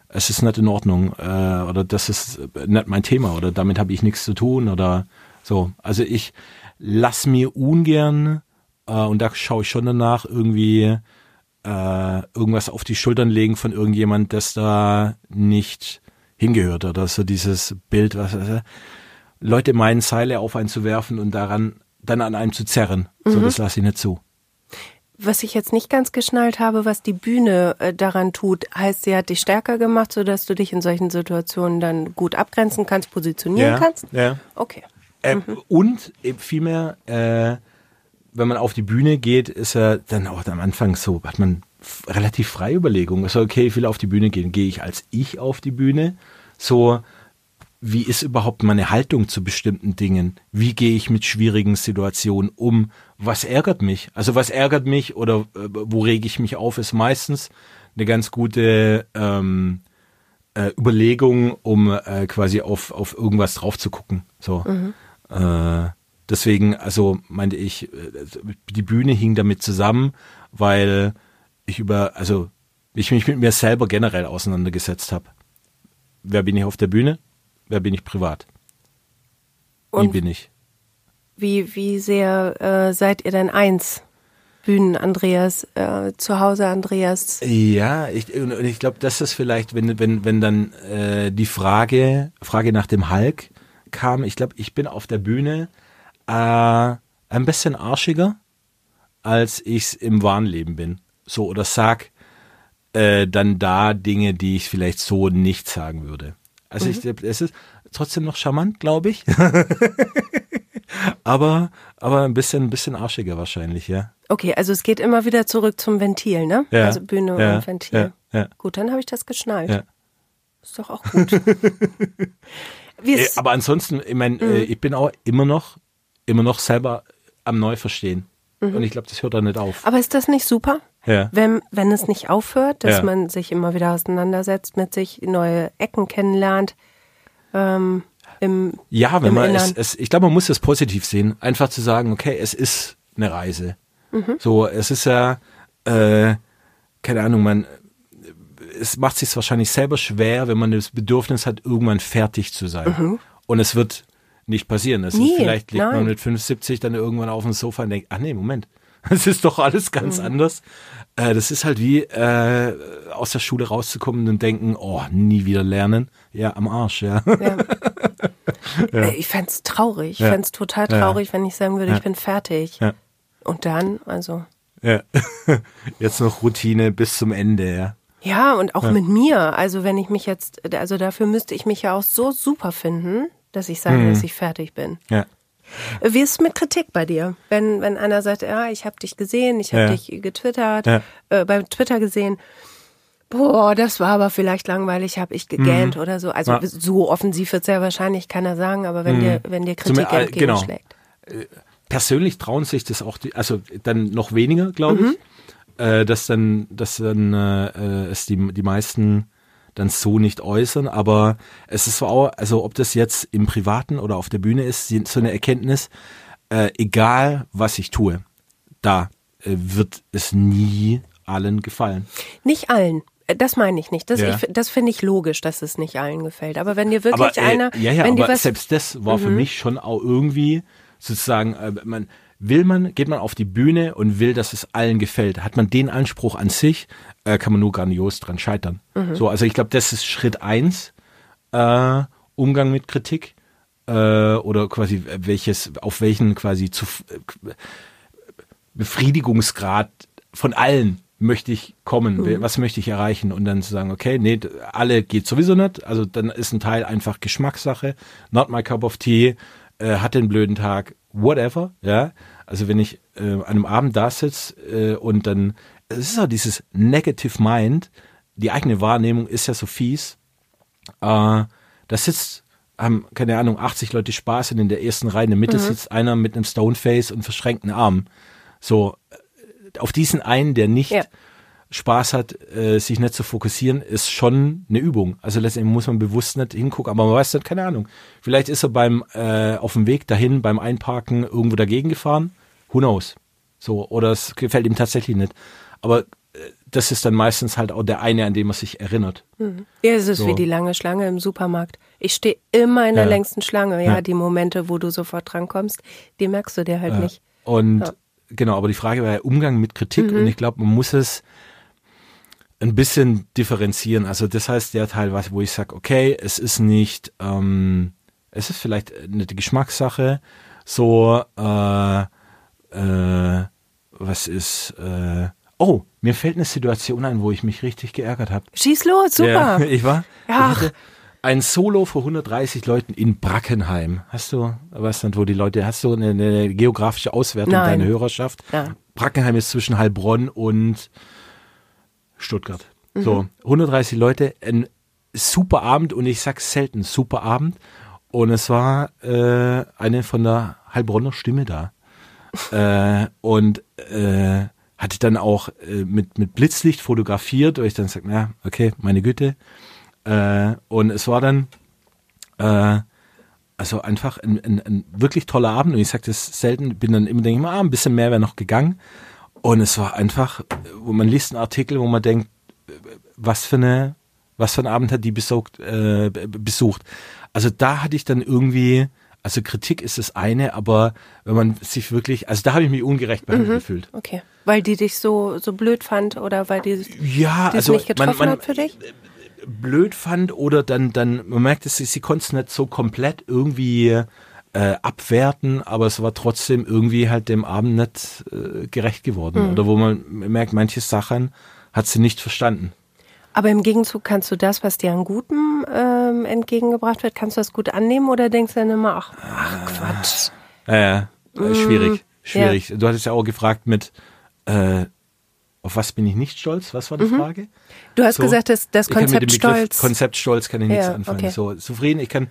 es ist nicht in Ordnung äh, oder das ist nicht mein Thema oder damit habe ich nichts zu tun oder so. Also ich lass mir ungern äh, und da schaue ich schon danach irgendwie äh, irgendwas auf die Schultern legen von irgendjemand, das da nicht hingehört oder so dieses Bild, was äh, Leute meinen, Seile auf einen zu werfen und daran dann an einem zu zerren. Mhm. So, das lasse ich nicht zu.
Was ich jetzt nicht ganz geschnallt habe, was die Bühne äh, daran tut, heißt, sie hat dich stärker gemacht, sodass du dich in solchen Situationen dann gut abgrenzen kannst, positionieren
ja,
kannst?
Ja.
Okay.
Äh, mhm. Und eben vielmehr, äh, wenn man auf die Bühne geht, ist er dann auch am Anfang so, hat man relativ freie Überlegungen. Also, okay, ich will auf die Bühne gehen. Gehe ich als ich auf die Bühne? So, wie ist überhaupt meine Haltung zu bestimmten Dingen? Wie gehe ich mit schwierigen Situationen um? Was ärgert mich? Also was ärgert mich oder äh, wo rege ich mich auf, ist meistens eine ganz gute ähm, äh, Überlegung, um äh, quasi auf, auf irgendwas drauf zu gucken. So. Mhm. Äh, deswegen, also meinte ich, äh, die Bühne hing damit zusammen, weil ich über, also ich mich mit mir selber generell auseinandergesetzt habe. Wer bin ich auf der Bühne? Wer bin ich privat? Wie Und bin ich?
Wie, wie sehr äh, seid ihr denn eins? Bühnen Andreas, äh, zu Hause Andreas.
Ja, ich, und ich glaube, das ist vielleicht, wenn, wenn, wenn dann äh, die Frage, Frage nach dem Hulk kam, ich glaube, ich bin auf der Bühne äh, ein bisschen arschiger, als ich es im wahren Leben bin. So, oder sag äh, dann da Dinge, die ich vielleicht so nicht sagen würde. Also mhm. ich, es ist trotzdem noch charmant, glaube ich. <laughs> aber, aber ein bisschen, ein bisschen arschiger wahrscheinlich, ja.
Okay, also es geht immer wieder zurück zum Ventil, ne? Ja, also Bühne ja, und Ventil. Ja, ja. Gut, dann habe ich das geschnallt. Ja. Ist doch auch gut. <laughs>
äh, aber ansonsten, ich meine, mhm. äh, ich bin auch immer noch, immer noch selber am Neuverstehen. Mhm. Und ich glaube, das hört da nicht auf.
Aber ist das nicht super? Ja. Wenn, wenn es nicht aufhört, dass ja. man sich immer wieder auseinandersetzt mit sich, neue Ecken kennenlernt. Ähm, im,
ja, wenn man es, es, ich glaube, man muss es positiv sehen. Einfach zu sagen, okay, es ist eine Reise. Mhm. So, es ist ja, äh, keine Ahnung, man, es macht sich wahrscheinlich selber schwer, wenn man das Bedürfnis hat, irgendwann fertig zu sein. Mhm. Und es wird nicht passieren. Es
Nie,
ist, vielleicht liegt
nein.
man mit 75 dann irgendwann auf dem Sofa und denkt, ach nee, Moment, <laughs> es ist doch alles ganz mhm. anders. Äh, das ist halt wie äh, aus der Schule rauszukommen und denken, oh, nie wieder lernen. Ja, am Arsch, ja. ja. <laughs>
ja. Ich fände es traurig. Ich ja. fände es total traurig, wenn ich sagen würde, ich bin fertig. Ja. Und dann, also.
Ja. <laughs> Jetzt noch Routine bis zum Ende, ja.
Ja, und auch mit mir. Also wenn ich mich jetzt, also dafür müsste ich mich ja auch so super finden, dass ich sage, mhm. dass ich fertig bin. Ja. Wie ist es mit Kritik bei dir? Wenn, wenn einer sagt, ja, ich habe dich gesehen, ich habe ja. dich getwittert, ja. äh, beim Twitter gesehen, boah, das war aber vielleicht langweilig, habe ich gegähnt mhm. oder so. Also ja. so offensiv wird es ja wahrscheinlich keiner sagen, aber wenn mhm. dir, wenn dir Kritik Zum, äh, entgegenschlägt.
Genau. Äh, persönlich trauen sich das auch, die, also dann noch weniger, glaube ich, mhm. äh, dass dann, dass dann äh, es die, die meisten dann so nicht äußern, aber es ist auch, also ob das jetzt im Privaten oder auf der Bühne ist, so eine Erkenntnis, äh, egal was ich tue, da äh, wird es nie allen gefallen.
Nicht allen. Äh, das meine ich nicht. Das, ja. das finde ich logisch, dass es nicht allen gefällt. Aber wenn dir wirklich aber, äh, einer.
Ja, ja, aber selbst das war mhm. für mich schon auch irgendwie sozusagen, äh, man, will man, geht man auf die Bühne und will, dass es allen gefällt. Hat man den Anspruch an sich, äh, kann man nur grandios dran scheitern. Mhm. So, also ich glaube, das ist Schritt eins, äh, Umgang mit Kritik äh, oder quasi welches, auf welchen quasi zu äh, Befriedigungsgrad von allen möchte ich kommen, mhm. was möchte ich erreichen und dann zu sagen, okay, nee, alle geht sowieso nicht, also dann ist ein Teil einfach Geschmackssache, not my cup of tea, äh, hat den blöden Tag, whatever, ja. Also wenn ich äh, an einem Abend da sitze äh, und dann, es ist ja dieses Negative Mind, die eigene Wahrnehmung ist ja so fies. Äh, da sitzt, haben, keine Ahnung, 80 Leute Spaß und in der ersten Reihe in der Mitte mhm. sitzt einer mit einem Stoneface und verschränkten Armen. So, äh, auf diesen einen, der nicht ja. Spaß hat, äh, sich nicht zu fokussieren, ist schon eine Übung. Also letztendlich muss man bewusst nicht hingucken, aber man weiß nicht, keine Ahnung. Vielleicht ist er beim äh, auf dem Weg dahin, beim Einparken irgendwo dagegen gefahren. Who knows? So, oder es gefällt ihm tatsächlich nicht. Aber äh, das ist dann meistens halt auch der eine, an den man sich erinnert.
Mhm. Ja, es ist
So.
wie die lange Schlange im Supermarkt. Ich stehe immer in der
Ja.
längsten Schlange. Ja,
Ja.
die Momente, wo du sofort drankommst, die merkst du dir halt
Ja.
nicht.
Und genau, aber die Frage war ja Umgang mit Kritik
Mhm.
und ich glaube, man muss es ein bisschen differenzieren. Also das heißt der Teil, was, wo ich sage, okay, es ist nicht, ähm, es ist vielleicht eine Geschmackssache, so, äh, äh, was ist, äh, oh, mir fällt eine Situation ein, wo ich mich richtig geärgert habe.
Schieß los, super.
Ja, <laughs> ich war,
Ach.
ein Solo vor 130 Leuten in Brackenheim. Hast du, was nicht, wo die Leute, hast du eine, eine geografische Auswertung
Nein.
deiner Hörerschaft?
Ja.
Brackenheim ist zwischen Heilbronn und Stuttgart.
Mhm.
So, 130 Leute, ein super Abend und ich sag selten super Abend. Und es war äh, eine von der Heilbronner Stimme da. <laughs> äh, und äh, hatte dann auch äh, mit, mit Blitzlicht fotografiert, wo ich dann sag, na, okay, meine Güte. Äh, und es war dann äh, also einfach ein, ein, ein wirklich toller Abend und ich sag das selten, bin dann immer denke ich mal, ah, ein bisschen mehr wäre noch gegangen. Und es war einfach, wo man liest einen Artikel, wo man denkt, was für eine, was für ein Abend hat die besucht, äh, besucht. Also da hatte ich dann irgendwie, also Kritik ist das eine, aber wenn man sich wirklich, also da habe ich mich ungerecht behandelt gefühlt.
Okay. Weil die dich so, so blöd fand oder weil die
Ja, also
nicht getroffen
man, man
hat für dich?
blöd fand oder dann, dann, man merkt, dass sie, sie konnte es nicht so komplett irgendwie äh, abwerten, aber es war trotzdem irgendwie halt dem Abend nicht äh, gerecht geworden.
Hm.
Oder wo man merkt, manche Sachen hat sie nicht verstanden.
Aber im Gegenzug kannst du das, was dir an Gutem ähm, entgegengebracht wird, kannst du das gut annehmen oder denkst du dann immer, ach, ach Quatsch.
Äh, äh, schwierig, schwierig.
ja.
Du hattest ja auch gefragt mit, äh, auf was bin ich nicht stolz? Was war die Frage?
Du hast
So.
gesagt, das, das
Ich kann mit dem
Konzept Stolz.
Konzept Stolz kann ich nichts
Ja,
anfangen.
okay.
So zufrieden, ich kann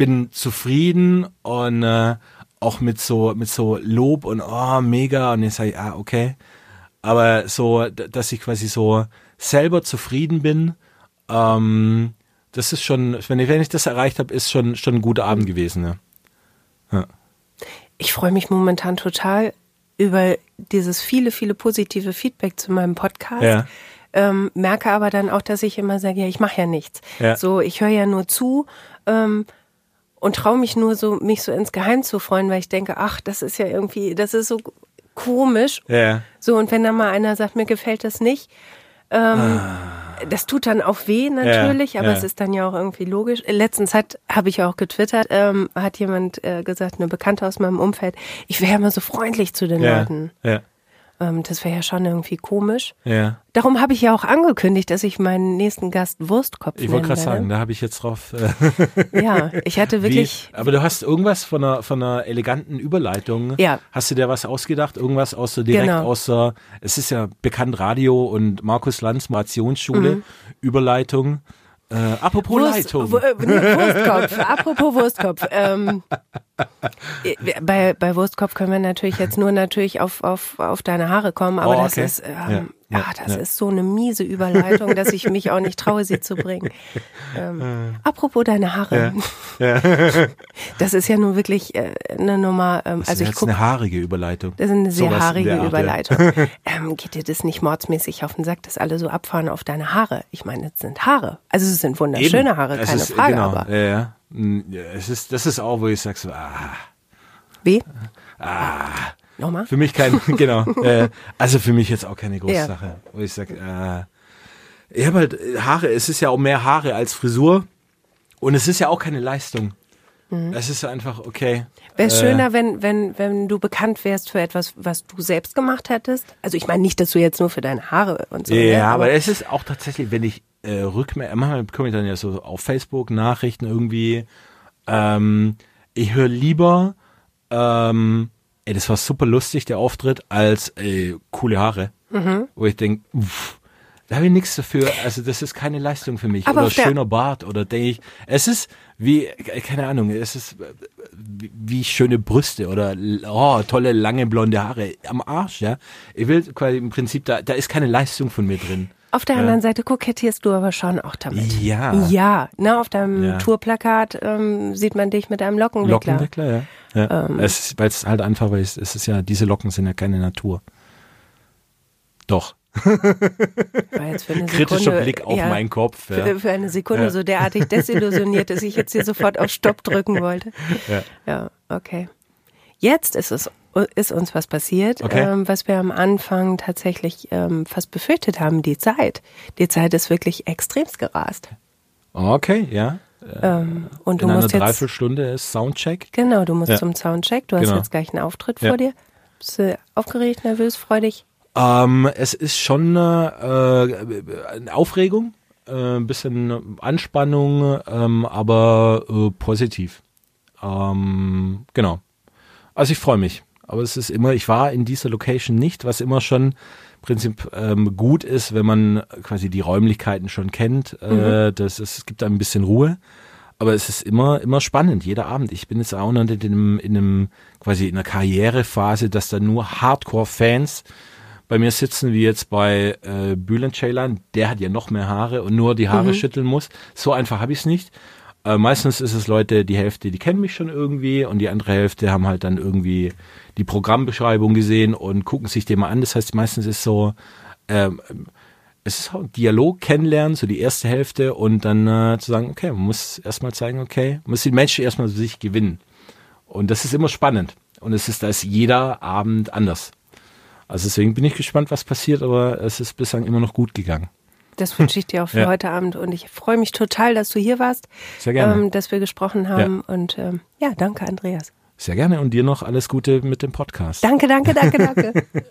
bin zufrieden und äh, auch mit so mit so Lob und oh mega und ich sage ah okay, aber so dass ich quasi so selber zufrieden bin, ähm, das ist schon wenn ich wenn ich das erreicht habe, ist schon schon ein guter Abend gewesen. Ne?
ich freue mich momentan total über dieses viele, viele positive Feedback zu meinem Podcast.
Ja.
Ähm, merke aber dann auch, dass ich immer sage, ja, ich mache ja nichts.
Ja.
So, ich höre ja nur zu ähm, und traue mich nur so, mich so ins Geheim zu freuen, weil ich denke, ach, das ist ja irgendwie, das ist so komisch.
Ja.
So, und wenn dann mal einer sagt, mir gefällt das nicht, ähm, das tut dann auch weh natürlich,
Ja,
aber
ja.
es ist dann ja auch irgendwie logisch. Letztens hat, habe ich auch getwittert, ähm, hat jemand äh, gesagt, eine Bekannte aus meinem Umfeld, ich wäre immer so freundlich zu den. Leuten.
Ja.
Ähm, das wäre ja schon irgendwie komisch.
Ja.
Darum habe ich ja auch angekündigt, dass ich meinen nächsten Gast Wurstkopf
Ich wollte gerade sagen, da habe ich jetzt drauf. Äh, <laughs>
Ja, ich hatte wirklich.
Wie, aber du hast irgendwas von einer, von einer eleganten Überleitung.
Ja.
Hast du dir was ausgedacht? Irgendwas aus der direkt
Genau.
aus der, es ist ja bekannt Radio und Markus Lanz Moderationsschule, Überleitung. Äh, apropos.
Wurst,
Leitung.
Wu- äh, nee, Wurstkopf, <laughs> apropos Wurstkopf. Ähm, äh, bei, bei Wurstkopf können wir natürlich jetzt nur natürlich auf, auf, auf deine Haare kommen, aber
Oh,
das
okay.
ist, ähm,
Ja, ja,
ah, das
ja.
ist so eine miese Überleitung, dass ich mich auch nicht traue, sie zu bringen. <laughs> Ähm, apropos deine Haare. <laughs> Das ist ja nun wirklich äh, eine Nummer, ähm,
Das
also
ist
ich
eine haarige Überleitung.
Das ist eine sehr
Sowas
haarige
Art, ja.
Überleitung. <laughs> ähm, geht dir das nicht mordsmäßig auf den Sack, dass alle so abfahren auf deine Haare? Ich meine, es sind Haare. Also es sind wunderschöne
Eben.
Haare, keine
ist,
Frage,
genau,
aber
Ja, ja. Mm, ja, Es ist, das ist auch, wo ich sag so, ah,
wie?
ah.
Nochmal?
Für mich kein, <laughs> genau. Äh, also für mich jetzt auch keine große
Ja.
Sache. Wo ich sage, äh, ich habe halt äh, Haare, es ist ja auch mehr Haare als Frisur. Und es ist ja auch keine Leistung. Es ist einfach, okay.
Wäre es
äh,
schöner, wenn, wenn, wenn du bekannt wärst für etwas, was du selbst gemacht hättest? Also ich meine nicht, dass du jetzt nur für deine Haare und so.
Ja,
ne?
aber es ist auch tatsächlich, wenn ich äh, Rückmeldung, manchmal bekomme ich dann ja so auf Facebook Nachrichten irgendwie, ähm, ich höre lieber, ähm, ey, das war super lustig, der Auftritt, als ey, coole Haare.
Mhm.
Wo ich denke, da habe ich nichts dafür, also das ist keine Leistung für mich.
Aber
oder schöner Bart, oder denke ich, es ist wie, äh, keine Ahnung, es ist äh, wie, wie schöne Brüste oder oh, tolle lange blonde Haare am Arsch, ja. Ich will quasi im Prinzip, da, da ist keine Leistung von mir drin.
Auf der
Ja.
anderen Seite kokettierst du aber schon auch damit.
Ja.
Ja, ne, auf deinem
Ja.
Tourplakat ähm, sieht man dich mit einem Lockenwickler.
Lockenwickler, ja. ja.
Ähm.
es ist, weil es halt einfach ist, es ist ja, diese Locken sind ja keine Natur. Doch. <laughs>
Eine
Kritischer
Sekunde,
Blick auf
ja,
meinen Kopf. Ja.
Für, für eine Sekunde
Ja.
so derartig desillusioniert, dass ich jetzt hier sofort auf Stopp drücken wollte.
Ja.
Ja, okay. Jetzt ist es ist uns was passiert,
Okay.
ähm, was wir am Anfang tatsächlich ähm, fast befürchtet haben, die Zeit. Die Zeit ist wirklich extremst gerast.
Okay, ja.
Ähm, und du
In einer
musst jetzt
Dreiviertelstunde ist Soundcheck.
genau, du musst
Ja.
zum Soundcheck. Du hast
Genau.
jetzt gleich einen Auftritt
Ja.
vor dir. Bist du aufgeregt, nervös, freudig?
Ähm, es ist schon äh, eine Aufregung, äh, ein bisschen Anspannung, ähm, aber äh, positiv. Ähm, genau. Also ich freue mich. Aber es ist immer, ich war in dieser Location nicht, was immer schon im Prinzip ähm, gut ist, wenn man quasi die Räumlichkeiten schon kennt. Äh, das ist, es gibt da ein bisschen Ruhe. Aber es ist immer, immer spannend, jeder Abend. Ich bin jetzt auch noch in einem, in einem, quasi in einer Karrierephase, dass da nur Hardcore-Fans bei mir sitzen, wie jetzt bei äh, Bülent Ceylan. Der hat ja noch mehr Haare und nur die Haare schütteln muss. So einfach habe ich es nicht. Äh, meistens ist es Leute, die Hälfte, die kennen mich schon irgendwie und die andere Hälfte haben halt dann irgendwie die Programmbeschreibung gesehen und gucken sich den mal an. Das heißt, meistens ist so, ähm, es ist ein Dialog kennenlernen, so die erste Hälfte und dann äh, zu sagen, okay, man muss erstmal zeigen, okay, man muss die Menschen erstmal für sich gewinnen. Und das ist immer spannend. Und es ist, da ist jeder Abend anders. Also deswegen bin ich gespannt, was passiert, aber es ist bislang immer noch gut gegangen.
Das wünsche ich dir auch für
Ja.
heute Abend und ich freue mich total, dass du hier warst,
Sehr gerne.
ähm, dass wir gesprochen haben und ähm, ja, danke Andreas.
Sehr gerne und dir noch alles Gute mit dem Podcast.
Danke, danke, danke, danke. <laughs>